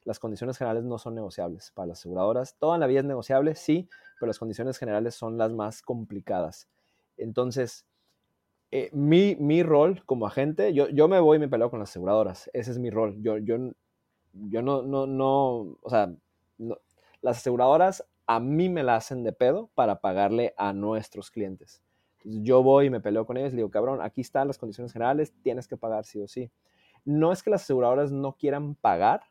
Las condiciones generales no son negociables para las aseguradoras. Toda la vida es negociable, sí, pero las condiciones generales son las más complicadas. Entonces, eh, mi, rol como agente, yo, yo me voy y me peleo con las aseguradoras. Ese es mi rol. Yo, yo, yo no, no, no, o sea, las aseguradoras a mí me la hacen de pedo para pagarle a nuestros clientes. yo voy y me peleo con ellos y digo, cabrón, aquí están las condiciones generales, tienes que pagar sí o sí. No es que las aseguradoras no quieran pagar,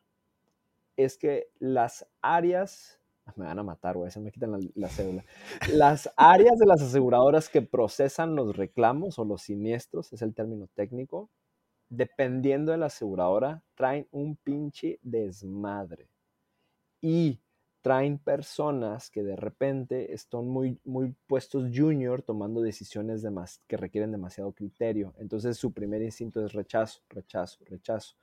es que las áreas <laughs> me van a matar, güey, se me quitan la, cédula. Las áreas de las aseguradoras que procesan los reclamos o los siniestros, es el término técnico, dependiendo de la aseguradora, traen un pinche desmadre. Y traen personas que de repente están muy, muy puestos junior tomando decisiones que requieren demasiado criterio. Entonces su primer instinto es rechazo, rechazo, rechazo.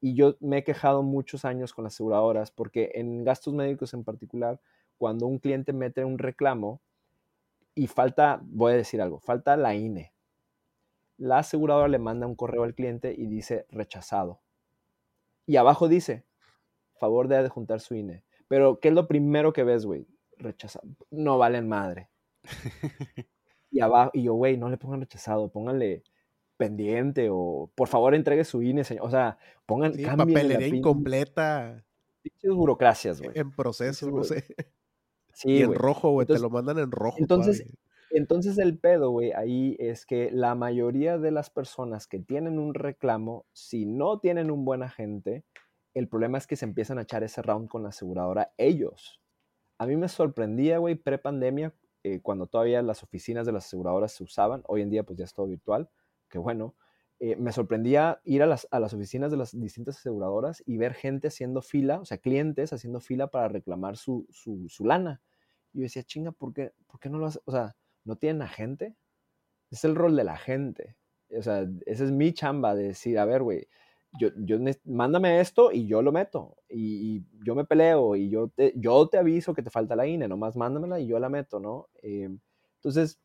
Y yo me he quejado muchos años con las aseguradoras porque en gastos médicos en particular, cuando un cliente mete un reclamo y falta, voy a decir algo, falta la INE. La aseguradora le manda un correo al cliente y dice rechazado. Y abajo dice, favor de adjuntar su INE. Pero, ¿qué es lo primero que ves, güey? Rechazado. No valen madre. <laughs> y abajo, y yo, güey, no le pongan rechazado, pónganle pendiente o por favor entregue su INE, señor. O sea, pongan sí, papelería incompleta. Pinches burocracias, güey. En proceso, no sé. Sí, y en rojo, güey, te lo mandan en rojo. Entonces, entonces el pedo, güey, ahí es que la mayoría de las personas que tienen un reclamo, si no tienen un buen agente, el problema es que se empiezan a echar ese round con la aseguradora ellos. A mí me sorprendía, güey, pre-pandemia, eh, cuando todavía las oficinas de las aseguradoras se usaban, hoy en día pues ya es todo virtual, que bueno, eh, me sorprendía ir a las, oficinas de las distintas aseguradoras y ver gente haciendo fila, o sea, clientes haciendo fila para reclamar su, lana. Y yo decía, chinga, ¿por qué, ¿por qué no lo hace? O sea, ¿no tienen agente? es el rol de la gente. O sea, esa es mi chamba de decir, a ver, güey, yo, yo, mándame esto y yo lo meto. Y, yo me peleo y yo te, yo te aviso que te falta la INE, nomás mándamela y yo la meto, ¿no? Em, entonces,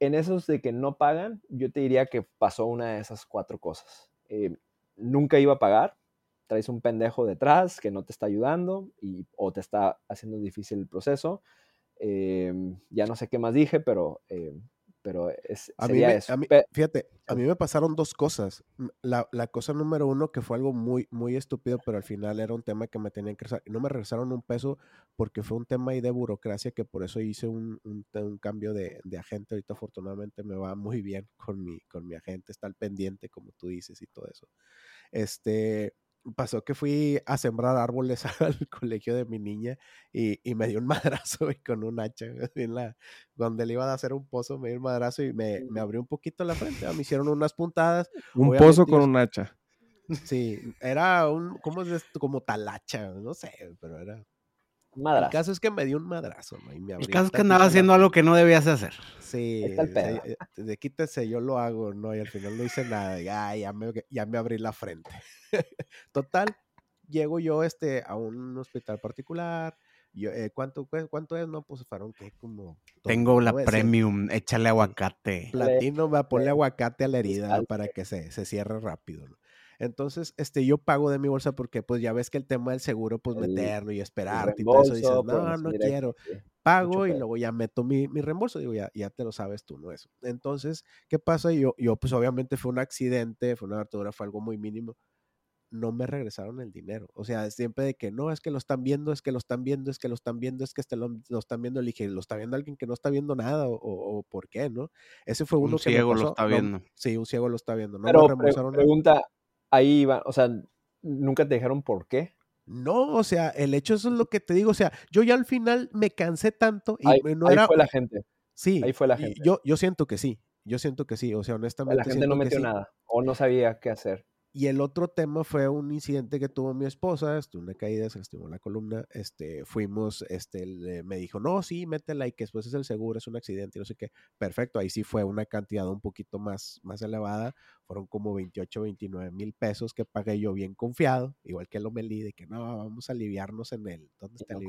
en esos de que no pagan, yo te diría que pasó una de esas cuatro cosas. Em, nunca iba a pagar, traes un pendejo detrás que no te está ayudando y, o te está haciendo difícil el proceso. Em, ya no sé qué más dije, pero pero es, a mí fíjate, a mí me pasaron dos cosas. La, la, cosa número uno, que fue algo muy, muy estúpido, pero al final era un tema que me tenían que regresar. No me regresaron un peso porque fue un tema ahí de burocracia que por eso hice un, un, un, cambio de, de, agente. Ahorita afortunadamente me va muy bien con mi, con mi agente, está al pendiente, como tú dices, y todo eso. Este, pasó que fui a sembrar árboles <laughs> al colegio de mi niña y, y me dio un madrazo y con un hacha <laughs> en la, donde le iba a hacer un pozo, me dio un madrazo y me, me abrió un poquito la frente, me hicieron unas puntadas. Un pozo con un hacha. Sí, era un, ¿cómo es esto? Como talacha, no sé, pero era Madrazo. El caso es que me dio un madrazo, ¿no? Y me el caso es que andaba haciendo algo que no debías hacer. Sí, eh, de quítese, yo lo hago, ¿no? Y al final no hice nada. Ya, ya, me, ya me abrí la frente. <laughs> Total, llego yo este, a un hospital particular. Yo, eh, ¿cuánto, ¿Cuánto es? No, pues fueron que como... Tengo la premium, échale aguacate. Platino, va a ponerle aguacate a la herida para que se, se cierre rápido. ¿no? Entonces, este, yo pago de mi bolsa porque, pues, ya ves que el tema del seguro, pues, meterlo y esperarte y todo eso, dices, no, no quiero. Pago y luego ya meto mi, mi reembolso, digo, ya, ya te lo sabes tú, ¿no? Eso. Entonces, ¿qué pasa? Yo, yo, pues, obviamente fue un accidente, fue una abertura, fue algo muy mínimo no me regresaron el dinero. O sea, siempre de que no, es que lo están viendo, es que lo están viendo, es que lo están viendo, es que este lo, están viendo. Le dije, ¿lo está viendo alguien que no está viendo nada? ¿O, por qué, no? Ese fue uno un ciego lo está viendo. sí, un ciego lo está viendo. No Pero pregunta, ahí iba, o sea, nunca te dijeron por qué. No, o sea, el hecho eso es lo que te digo, o sea, yo ya al final me cansé tanto y ahí, no ahí era fue la gente. Sí. Ahí fue la gente. Yo yo siento que sí. Yo siento que sí, o sea, honestamente La gente no metió nada o no sabía qué hacer. Y el otro tema fue un incidente que tuvo mi esposa, estuvo una caída, se lastimó la columna, este, fuimos, este, me dijo, no, sí, métela y que después es el seguro, es un accidente y no sé qué. Perfecto, ahí sí fue una cantidad un poquito más, más elevada, fueron como 28, 29 mil pesos que pagué yo bien confiado, igual que el Omelí, de que no, vamos a aliviarnos en él. ¿Dónde está el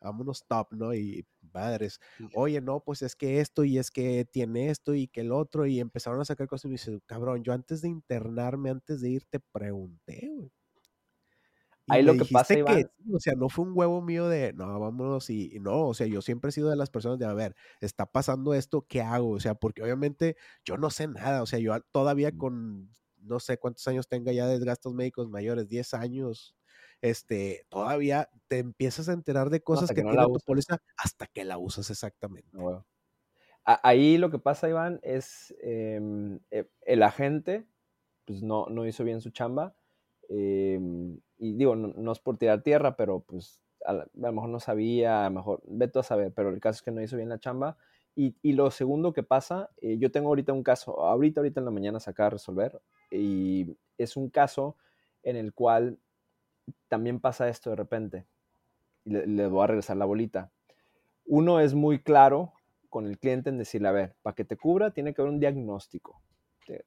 vámonos top, ¿no? Y padres, oye, no, pues es que esto y es que tiene esto y que el otro, y empezaron a sacar cosas y me dice, cabrón, yo antes de internarme, antes de ir, te pregunté, güey. Ahí lo que pasa, que, o sea, no fue un huevo mío de, no, vámonos y, no, o sea, yo siempre he sido de las personas de, a ver, está pasando esto, ¿qué hago? O sea, porque obviamente yo no sé nada, o sea, yo todavía con, no sé cuántos años tenga ya de gastos médicos mayores, 10 años, este, todavía te empiezas a enterar de cosas que, tiene tu póliza hasta que la usas exactamente. Ahí lo que pasa, Iván, es em, e, el agente pues no, no hizo bien su chamba. Em, y digo, no, es por tirar tierra, pero pues a, lo mejor no sabía, a lo mejor, vete a saber, pero el caso es que no hizo bien la chamba. Y, y lo segundo que pasa, eh, yo tengo ahorita un caso, ahorita, ahorita en la mañana sacar a resolver, y es un caso en el cual también pasa esto de repente. Y le, voy a regresar la bolita. Uno es muy claro con el cliente en decirle, a ver, para que te cubra tiene que haber un diagnóstico.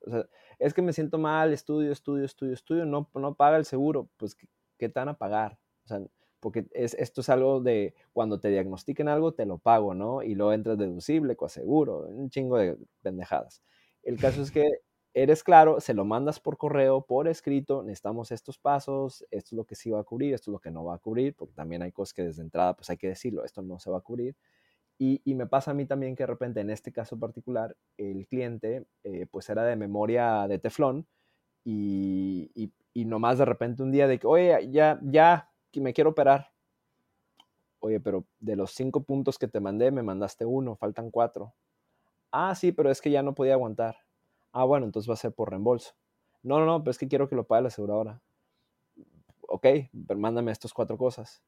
O sea, es que me siento mal, estudio, estudio, estudio, estudio, no, no paga el seguro, pues ¿qué, te van a pagar? O sea, porque es, esto es algo de cuando te diagnostiquen algo, te lo pago, ¿no? Y luego entras deducible, coaseguro, un chingo de pendejadas. El caso es que eres claro, se lo mandas por correo, por escrito, necesitamos estos pasos, esto es lo que sí va a cubrir, esto es lo que no va a cubrir, porque también hay cosas que desde entrada pues hay que decirlo, esto no se va a cubrir. Y, me pasa a mí también que de repente en este caso particular el cliente eh, pues era de memoria de teflón y, y, y, nomás de repente un día de que, oye, ya, ya, me quiero operar. Oye, pero de los cinco puntos que te mandé, me mandaste uno, faltan cuatro. Ah, sí, pero es que ya no podía aguantar Ah, bueno, entonces va a ser por reembolso. No, no, no, pero es que quiero que lo pague la aseguradora. Ok, pero mándame estas cuatro cosas.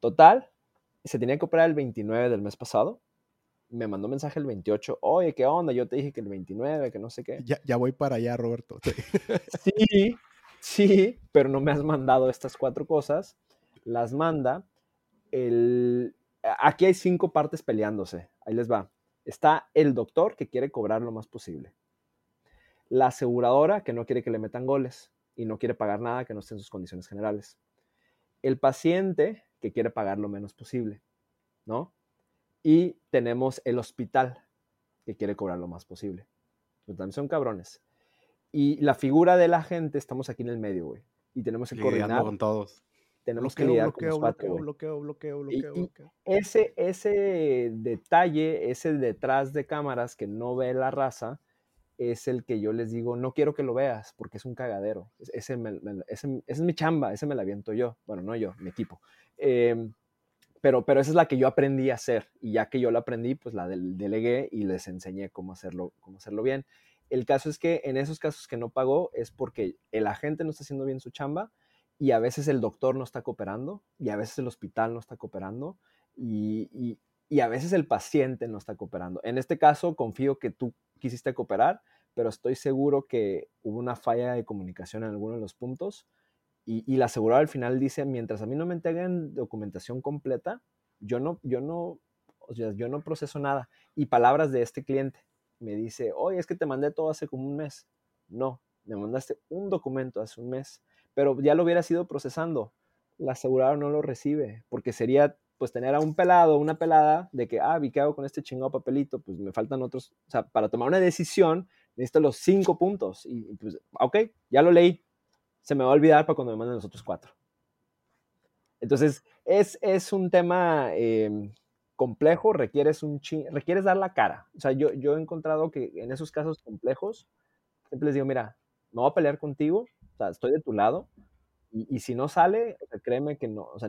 Total, se tenía que operar el 29 del mes pasado. Me mandó mensaje el 28. Oye, ¿qué onda? Yo te dije que el 29, que no sé qué. Ya, ya voy para allá, Roberto. <laughs> sí, sí, pero no me has mandado estas cuatro cosas. Las manda. El... Aquí hay cinco partes peleándose. Ahí les va. Está el doctor que quiere cobrar lo más posible. La aseguradora que no quiere que le metan goles y no quiere pagar nada que no esté en sus condiciones generales. El paciente que quiere pagar lo menos posible, ¿no? Y tenemos el hospital que quiere cobrar lo más posible. Pero también son cabrones. Y la figura de la gente, estamos aquí en el medio, güey. Y tenemos que coordinar. con todos. Tenemos que lidiar con los cuatro, bloqueo, bloqueo, bloqueo, bloqueo, Ese, ese detalle, ese detrás de cámaras que no ve la raza, es el que yo les digo, no quiero que lo veas porque es un cagadero. Ese, ese, es mi chamba, ese me la aviento yo. Bueno, no yo, mi equipo. Em, pero, pero esa es la que yo aprendí a hacer. Y ya que yo la aprendí, pues la delegué y les enseñé cómo hacerlo, cómo hacerlo bien. El caso es que en esos casos que no pagó es porque el agente no está haciendo bien su chamba y a veces el doctor no está cooperando y a veces el hospital no está cooperando y, y, a veces el paciente no está cooperando. En este caso confío que tú quisiste cooperar, pero estoy seguro que hubo una falla de comunicación en alguno de los puntos y, la aseguradora al final dice, mientras a mí no me entreguen documentación completa, yo no, yo no, yo no proceso nada. Y palabras de este cliente, me dice, oye, es que te mandé todo hace como un mes. No, me mandaste un documento hace un mes, pero ya lo hubieras ido procesando. La aseguradora no lo recibe, porque sería pues tener a un pelado, una pelada, de que, ah, vi qué hago con este chingado papelito, pues me faltan otros, o sea, para tomar una decisión necesito los cinco puntos. Y pues, ok, ya lo leí, se me va a olvidar para cuando me manden los otros cuatro. Entonces, es, es un tema eh, complejo requieres, un requieres dar la cara. O sea, yo, yo he encontrado que en esos casos complejos, siempre les digo, mira, no voy a pelear contigo, o sea, estoy de tu lado, y, si no sale, créeme que no, o sea,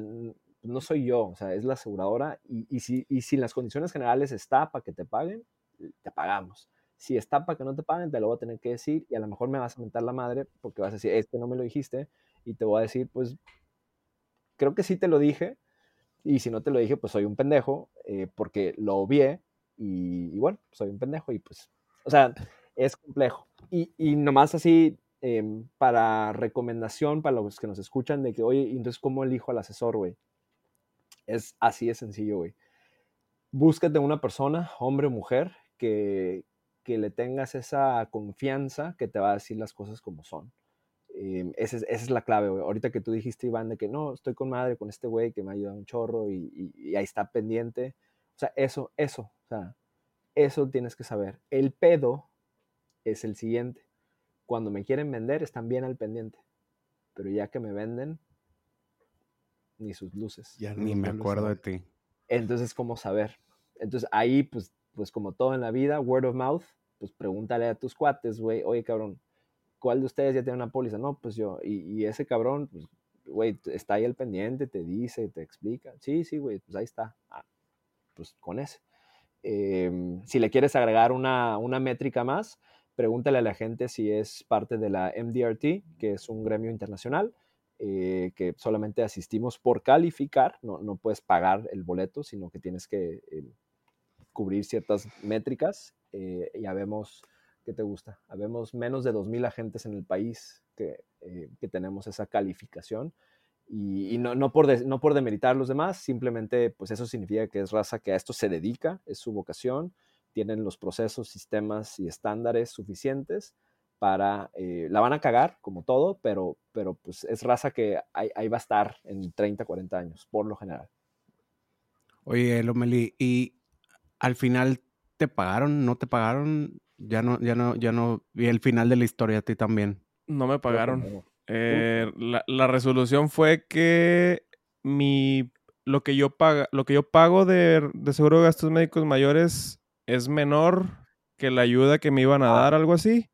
no soy yo, o sea, es la aseguradora, y, y, si, y si las condiciones generales está para que te paguen, te pagamos. Si está para que no te paguen, te lo voy a tener que decir, y a lo mejor me vas a mentar la madre, porque vas a decir, este no me lo dijiste, y te voy a decir, pues, creo que sí te lo dije, y si no te lo dije, pues soy un pendejo, eh, porque lo obvié y, bueno, soy un pendejo y pues, o sea, es complejo. Y, y nomás así, em, para recomendación para los que nos escuchan, de que, oye, entonces, ¿cómo elijo al asesor, güey? Es así de sencillo, güey. Búscate una persona, hombre o mujer, que, que le tengas esa confianza que te va a decir las cosas como son. Em, esa, es, la clave, Ahorita que tú dijiste, Iván, de que no, estoy con madre con este güey que me ha ayudado un chorro y, ahí está pendiente. O sea, eso, eso, o sea, eso tienes que saber. El pedo es el siguiente. Cuando me quieren vender, están bien al pendiente. Pero ya que me venden, ni sus luces. Ya ni me acuerdo de ti. Entonces, ¿cómo saber? Entonces, ahí, pues, pues como todo en la vida, word of mouth, pues pregúntale a tus cuates, güey, oye, cabrón, ¿cuál de ustedes ya tiene una póliza? No, pues yo, y, ese cabrón, pues, güey, está ahí al pendiente, te dice, te explica. Sí, sí, güey, pues ahí está. Ah, pues con ese. Em, si le quieres agregar una, métrica más, pregúntale a la gente si es parte de la MDRT, que es un gremio internacional, eh, que solamente asistimos por calificar, no, no, puedes pagar el boleto, sino que tienes que eh, cubrir ciertas métricas. Eh, ya vemos ¿qué te gusta? Habemos menos de 2.000 agentes en el país que, eh, que tenemos esa calificación. Y, no, no, por no por demeritar los demás, simplemente pues eso significa que es raza que a esto se dedica, es su vocación, tienen los procesos, sistemas y estándares suficientes para, eh, la van a cagar como todo, pero, pero pues es raza que ahí, ahí, va a estar en 30, 40 años, por lo general. Oye, Lomeli, ¿y al final te pagaron, no te pagaron ya no, ya no, ya no vi el final de la historia a ti también. No me pagaron. Eh, la, resolución fue que mi lo que yo paga, lo que yo pago de, seguro de gastos médicos mayores es menor que la ayuda que me iban a ah. dar, algo así.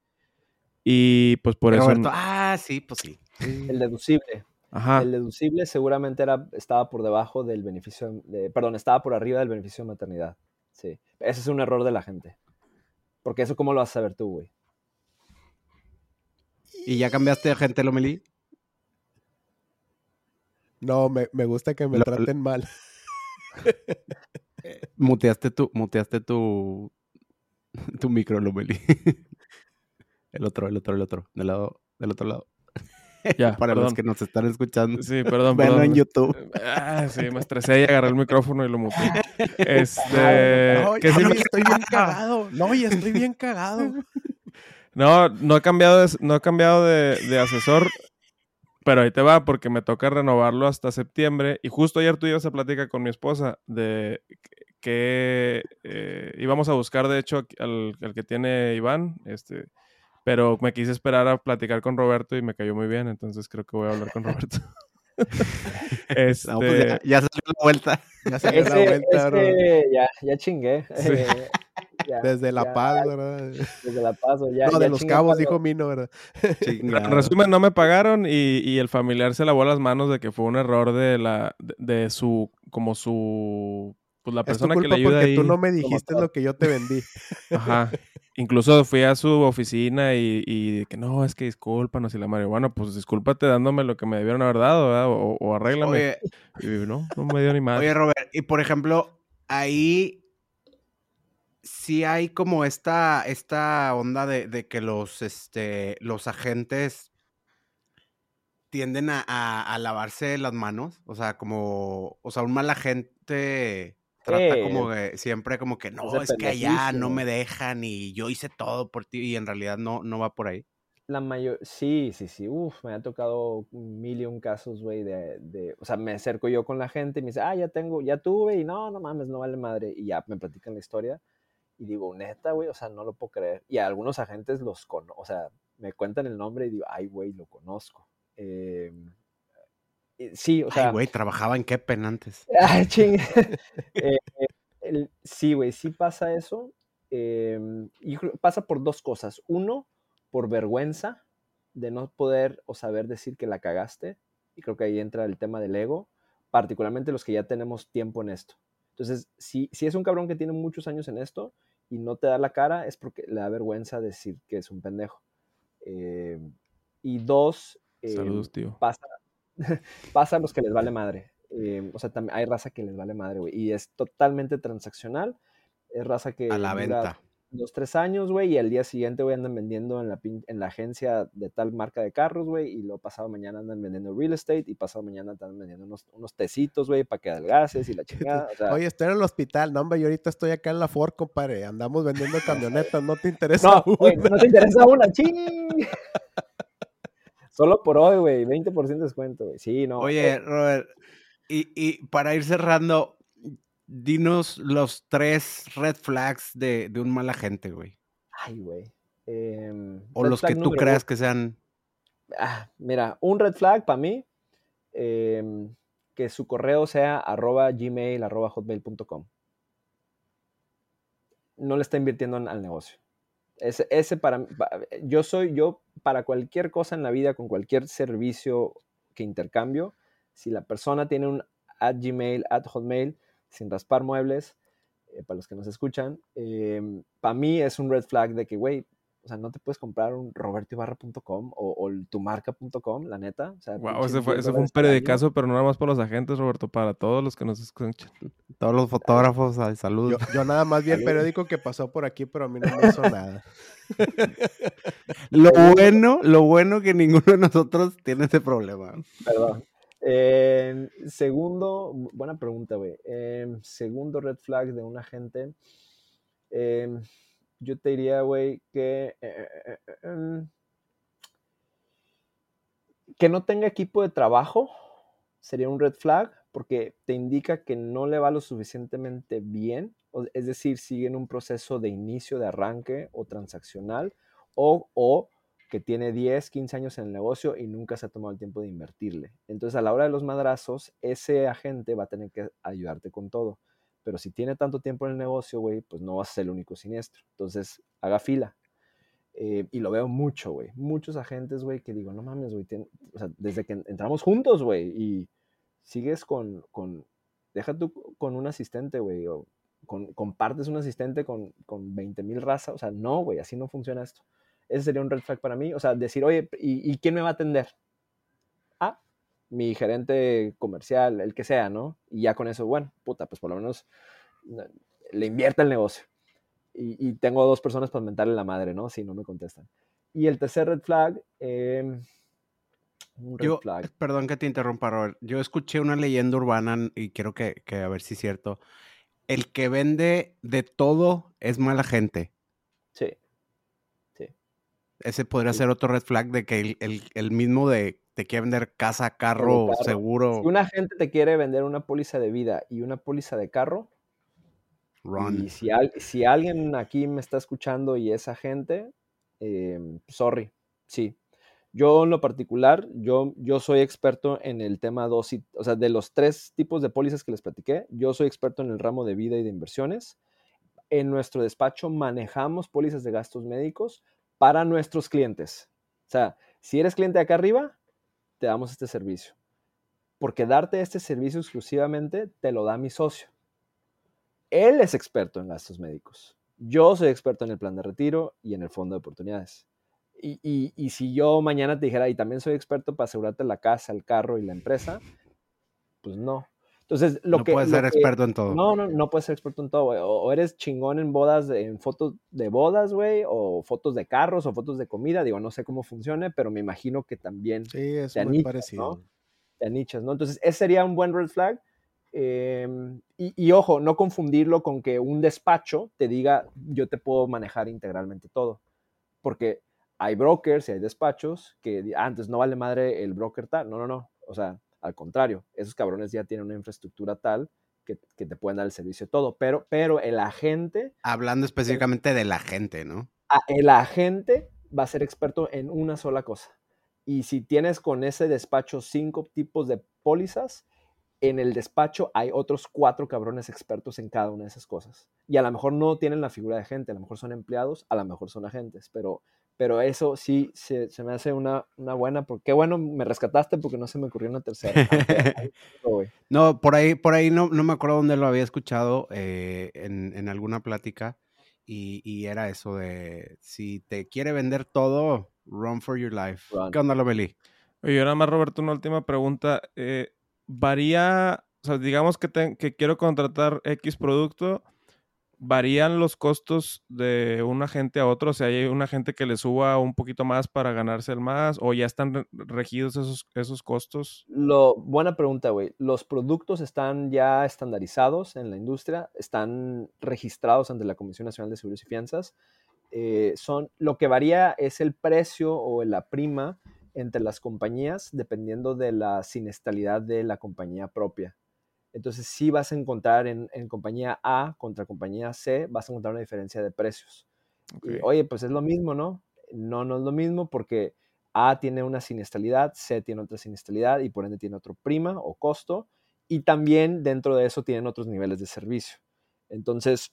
Y pues por eso. ah, sí, pues sí. El deducible. Ajá. El deducible seguramente era, estaba por debajo del beneficio, de, perdón, estaba por arriba del beneficio de maternidad. Sí. Ese es un error de la gente. Porque eso, ¿cómo lo vas a saber tú, güey? ¿Y ya cambiaste de gente, Lomelí? No, me, gusta que me traten mal. <laughs> muteaste tu, muteaste tu, <laughs> tu micro, Lomelí. <laughs> el otro, el otro, el otro. Del lado, del otro lado. Ya, <laughs> <laughs> Para los que nos están escuchando. Sí, perdón. Venlo en YouTube. Ah, sí, me estresé y agarré el micrófono y lo muté. <laughs> Este. No, que sí, estoy bien cagado. No, ya estoy bien cagado. No, no he cambiado de, no he cambiado de, asesor, pero ahí te va, porque me toca renovarlo hasta septiembre. Y justo ayer tuvimos esa plática con mi esposa de que eh, íbamos a buscar, de hecho, al, al, que tiene Iván, este, pero me quise esperar a platicar con Roberto y me cayó muy bien, entonces creo que voy a hablar con Roberto. <laughs> <laughs> Pues este... ya, salió la vuelta. Ya salió la vuelta, ya, ya chingué. <laughs> Eh, desde La Paz, ¿verdad? Desde La Paz, ya. No, de los cabos, dijo Mino, ¿verdad? En resumen, no me pagaron y, y, el familiar se lavó las manos de que fue un error de la de, su como su pues la persona que le ayuda porque tú no me dijiste lo que yo te vendí. <laughs> Ajá. Incluso fui a su oficina y, y que no, es que discúlpanos y la madre, bueno, pues discúlpate dándome lo que me debieron haber dado, ¿verdad? O, o arréglame. y no, no me dio ni más. Oye, Robert, y por ejemplo, ahí sí hay como esta, esta onda de, que los, este, los agentes tienden a, lavarse las manos. O sea, como, o sea, un mal agente trata como de siempre como que no, es que allá no me dejan y yo hice todo por ti y en realidad no, no va por ahí. La mayor, sí, sí, sí, uf, me ha tocado mil y un casos, güey, de, de, o sea, me acerco yo con la gente y me dice, ah, ya tengo, ya tuve y no, no mames, no vale madre y ya me platican la historia y digo, neta, güey, o sea, no lo puedo creer. Y a algunos agentes los conozco, o sea, me cuentan el nombre y digo, ay, güey, lo conozco. Eh, sí, o sea. Ay, güey, trabajaba en Kepen antes. Ay, <laughs> ching. <laughs> Eh, sí, güey, sí pasa eso. Em, y pasa por dos cosas. Uno, por vergüenza de no poder o saber decir que la cagaste. Y creo que ahí entra el tema del ego, particularmente los que ya tenemos tiempo en esto. Entonces, si, si es un cabrón que tiene muchos años en esto, y no te da la cara es porque le da vergüenza decir que es un pendejo. Eh, y dos, eh, Saludos, tío. Pasa, <laughs> pasa a los que les vale madre. Eh, o sea, también hay raza que les vale madre, güey. Y es totalmente transaccional. Es raza que. A la venta dos, tres años, güey, y al día siguiente, güey, andan vendiendo en la, en la agencia de tal marca de carros, güey, y luego pasado mañana andan vendiendo real estate, y pasado mañana andan vendiendo unos, unos tecitos, güey, para que adelgaces y la <laughs> chingada. Oye, estoy en el hospital, no, hombre, yo ahorita estoy acá en la Ford, compadre, andamos vendiendo camionetas, no te <laughs> interesa no, una. no te interesa una, ching. Solo por hoy, güey, 20% de descuento, güey. Sí, no. Oye, eh. Robert, y, y para ir cerrando, dinos los tres red flags de, un mal agente, güey. Ay, güey. Em, o los que tú creas que sean. Ah, mira, un red flag para mí, em, que su correo sea arroba gmail, arroba hotmail.com. No le está invirtiendo al negocio. Ese, para yo soy yo para cualquier cosa en la vida, con cualquier servicio que intercambio, si la persona tiene un at gmail, at hotmail, sin raspar muebles, eh, para los que nos escuchan, em, para mí es un red flag de que, güey, sea, no te puedes comprar un robertoibarra.com o, o tumarca.com, la neta. O sea, wow, ese fue, ese fue un periodicazo, pero no nada más para los agentes, Roberto, para todos los que nos escuchan. <laughs> Todos los fotógrafos, saludos. Yo, nada más vi el periódico que pasó por aquí, pero a mí no me hizo nada. <laughs> lo bueno, lo bueno que ninguno de nosotros tiene ese problema. Perdón segundo, buena pregunta, güey. segundo red flag de un agente. Em, yo te diría, güey, que. Eh, eh, eh, em, que no tenga equipo de trabajo sería un red flag porque te indica que no le va lo suficientemente bien, es decir, sigue en un proceso de inicio, de arranque o transaccional, o, o que tiene 10, 15 años en el negocio y nunca se ha tomado el tiempo de invertirle. Entonces, a la hora de los madrazos, ese agente va a tener que ayudarte con todo. Pero si tiene tanto tiempo en el negocio, güey, pues no vas a ser el único siniestro. Entonces, haga fila. Eh, y lo veo mucho, güey. Muchos agentes, güey, que digo, no mames, güey. Desde que entramos juntos, güey, y sigues con, con, deja tú con un asistente, güey, o con, compartes un asistente con, con 20 mil razas. O sea, no, güey, así no funciona esto. Ese sería un red flag para mí. O sea, decir, oye, ¿y, quién me va a atender? Mi gerente comercial, el que sea, ¿no? Y ya con eso, bueno, puta, pues por lo menos le invierta el negocio. Y, tengo dos personas para mentarle la madre, ¿no? Si no me contestan. Y el tercer red flag, em, Yo, perdón que te interrumpa, Robert. Yo escuché una leyenda urbana y quiero que, a ver si es cierto. El que vende de todo es mala gente. Sí. Sí. Ese podría ser otro red flag de que el, mismo de te quiere vender casa, carro, seguro. Si una gente te quiere vender una póliza de vida y una póliza de carro, y si, si alguien aquí me está escuchando y esa gente, em, sorry, sí, yo en lo particular, yo, yo soy experto en el tema dos, o sea, de los tres tipos de pólizas que les platiqué, yo soy experto en el ramo de vida y de inversiones. En nuestro despacho manejamos pólizas de gastos médicos para nuestros clientes. O sea, si eres cliente de acá arriba, te damos este servicio. Porque darte este servicio exclusivamente te lo da mi socio. Él es experto en gastos médicos. Yo soy experto en el plan de retiro y en el fondo de oportunidades. Y, si yo mañana te dijera, y también soy experto para asegurarte la casa, el carro y la empresa, pues no. Entonces, lo no que. No puedes ser experto en todo. No, no, no puedes ser experto en todo, güey. O, eres chingón en bodas, en fotos de bodas, güey, o fotos de carros, o fotos de comida. Digo, no sé cómo funcione, pero me imagino que también. Sí, es muy parecido. ¿no? Te anichas, ¿no? Entonces, ese sería un buen red flag. Em, y, y, ojo, no confundirlo con que un despacho te diga, yo te puedo manejar integralmente todo. Porque hay brokers y hay despachos que antes no vale madre el broker tal. No, no, no. O sea, al contrario, esos cabrones ya tienen una infraestructura tal que, te pueden dar el servicio todo. Pero, pero el agente. Hablando específicamente del agente, ¿no? El agente va a ser experto en una sola cosa. Y si tienes con ese despacho cinco tipos de pólizas, en el despacho hay otros cuatro cabrones expertos en cada una de esas cosas. Y a lo mejor no tienen la figura de agente, a lo mejor son empleados, a lo mejor son agentes, pero pero eso sí se, me hace una, buena, porque qué bueno, me rescataste porque no se me ocurrió una tercera. <laughs> no, por ahí, por ahí no, no me acuerdo dónde lo había escuchado eh, en, alguna plática y, era eso de si te quiere vender todo, run for your life. ¿Qué onda, Lomeli? Oye, nada más, Roberto, una última pregunta. Eh, ¿Varía, o sea, digamos que, que quiero contratar X producto? Varían los costos de un agente a otro? O sea, ¿hay un agente que le suba un poquito más para ganarse el más? ¿O ya están regidos esos, esos costos? Lo, buena pregunta, güey. Los productos están ya estandarizados en la industria, están registrados ante la Comisión Nacional de Seguros y Fianzas. Eh, son, lo que varía es el precio o la prima entre las compañías dependiendo de la siniestralidad de la compañía propia. Entonces sí vas a encontrar en, compañía A contra compañía C, vas a encontrar una diferencia de precios. oye, pues es lo mismo, ¿no? No, no es lo mismo porque A tiene una siniestralidad, C tiene otra siniestralidad y por ende tiene otro prima o costo. Y también dentro de eso tienen otros niveles de servicio. Entonces,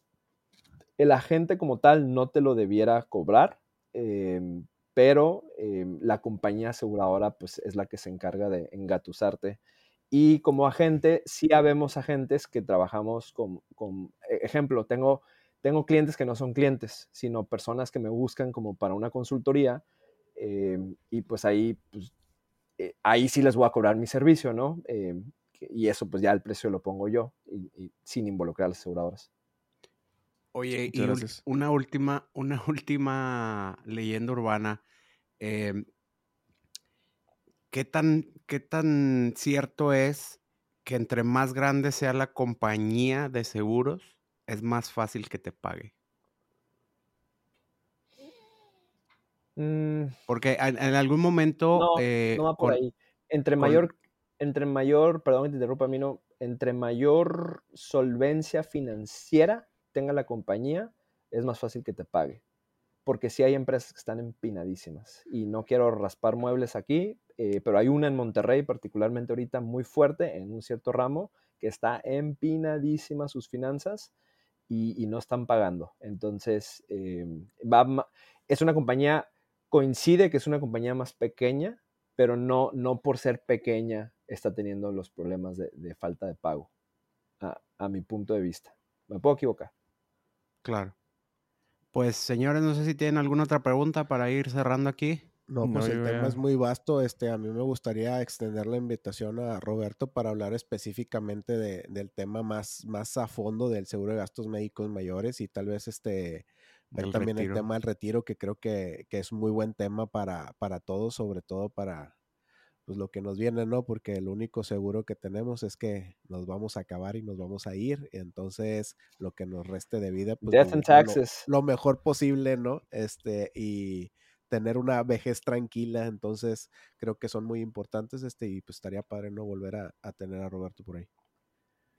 el agente como tal no te lo debiera cobrar, em, pero em, la compañía aseguradora pues es la que se encarga de engatusarte y como agente, sí habemos agentes que trabajamos con, con e, ejemplo, tengo, tengo clientes que no son clientes, sino personas que me buscan como para una consultoría em, y pues ahí, pues, eh, ahí sí les voy a cobrar mi servicio, ¿no? Em, y eso pues ya el precio lo pongo yo y, sin involucrar a las aseguradoras. Oye, y una última, una <laughs> última leyenda urbana. Eh, ¿qué tan, ¿qué tan cierto es que entre más grande sea la compañía de seguros, es más fácil que te pague? Mm. Porque en, algún momento... No, eh, va por ahí. Entre mayor, entre mayor, perdón que te interrumpa, no, entre mayor solvencia financiera tenga la compañía, es más fácil que te pague. Porque sí hay empresas que están empinadísimas. Y no quiero raspar muebles aquí, eh, pero hay una en Monterrey particularmente ahorita muy fuerte en un cierto ramo que está empinadísima sus finanzas y, no están pagando. Entonces, eh, es una compañía, coincide que es una compañía más pequeña, pero no, no por ser pequeña está teniendo los problemas de, falta de pago, a, a mi punto de vista. Me puedo equivocar. Claro. Pues señores, no sé si tienen alguna otra pregunta para ir cerrando aquí. No, pues el tema es muy vasto. Este, a mí me gustaría extender la invitación a Roberto para hablar específicamente del tema más, más a fondo del seguro de gastos médicos mayores y tal vez este ver también el tema del retiro, que creo que, es un muy buen tema para, para todos, sobre todo para, pues lo que nos viene, ¿no? Porque el único seguro que tenemos es que nos vamos a acabar y nos vamos a ir. Entonces, lo que nos reste de vida, pues Death and taxes. Lo, mejor posible, ¿no? Este, y tener una vejez tranquila. Entonces, creo que son muy importantes, este, y pues estaría padre no volver a, tener a Roberto por ahí.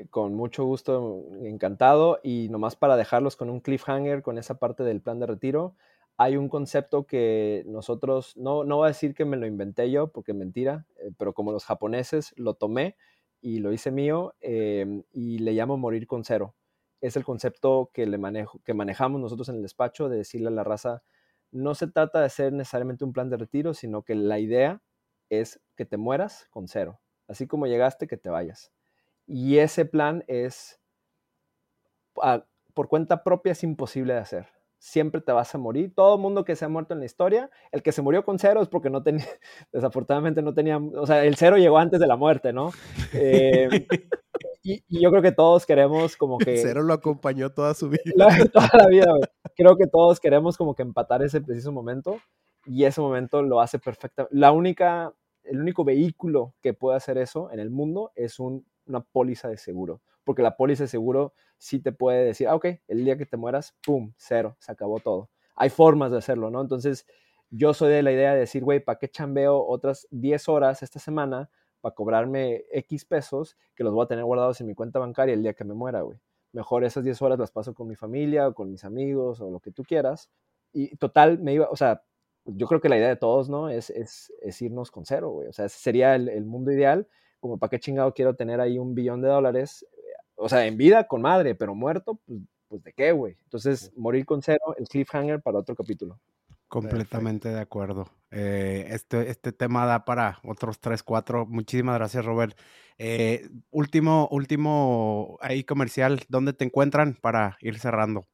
Con mucho gusto, encantado. Y nomás para dejarlos con un cliffhanger, con esa parte del plan de retiro hay un concepto que nosotros, no, no voy a decir que me lo inventé yo, porque mentira, eh, pero como los japoneses lo tomé y lo hice mío em, y le llamo morir con cero. Es el concepto que, le manejo, que manejamos nosotros en el despacho de decirle a la raza, no se trata de hacer necesariamente un plan de retiro, sino que la idea es que te mueras con cero. Así como llegaste, que te vayas. Y ese plan es, por cuenta propia, es imposible de hacer siempre te vas a morir. Todo el mundo que se ha muerto en la historia, el que se murió con cero es porque no tenía, <laughs> desafortunadamente no tenía, o sea, el cero llegó antes de la muerte, ¿no? Eh, <laughs> y, yo creo que todos queremos como que... El cero lo acompañó toda su vida. <laughs> toda la vida, Creo que todos queremos como que empatar ese preciso momento y ese momento lo hace perfecta. La única, el único vehículo que puede hacer eso en el mundo es un, una póliza de seguro porque la póliza de seguro sí te puede decir, ah, ok, el día que te mueras, pum, cero, se acabó todo. Hay formas de hacerlo, ¿no? Entonces, yo soy de la idea de decir, güey, ¿para qué chambeo otras 10 horas esta semana para cobrarme X pesos que los voy a tener guardados en mi cuenta bancaria el día que me muera, güey? Mejor esas 10 horas las paso con mi familia o con mis amigos o lo que tú quieras. Y total, me iba, o sea, yo creo que la idea de todos, ¿no? Es, es, es irnos con cero, güey. O sea, ese sería el, el mundo ideal. Como para qué chingado quiero tener ahí un billón de dólares o sea, en vida con madre, pero muerto, pues, pues de qué, güey. Entonces, morir con cero, el cliffhanger para otro capítulo. Completamente de acuerdo. Eh, este, este tema da para otros tres, cuatro. Muchísimas gracias, Robert. Eh, último, último ahí comercial, ¿dónde te encuentran para ir cerrando?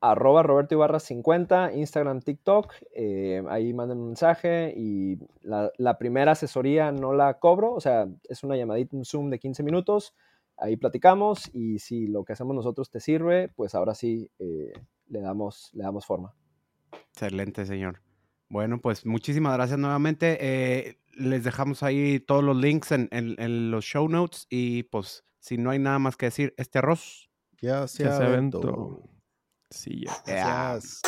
Arroba Roberto Ibarra 50, Instagram, TikTok, eh, ahí manden un mensaje y la, la, primera asesoría no la cobro, o sea, es una llamadita, un Zoom de 15 minutos, ahí platicamos y si lo que hacemos nosotros te sirve, pues ahora sí eh, le, damos, le damos forma. Excelente, señor. Bueno, pues muchísimas gracias nuevamente. Eh, les dejamos ahí todos los links en, en, los show notes y pues si no hay nada más que decir, este arroz ya se, ya se aventó. Sí, ya. Gracias.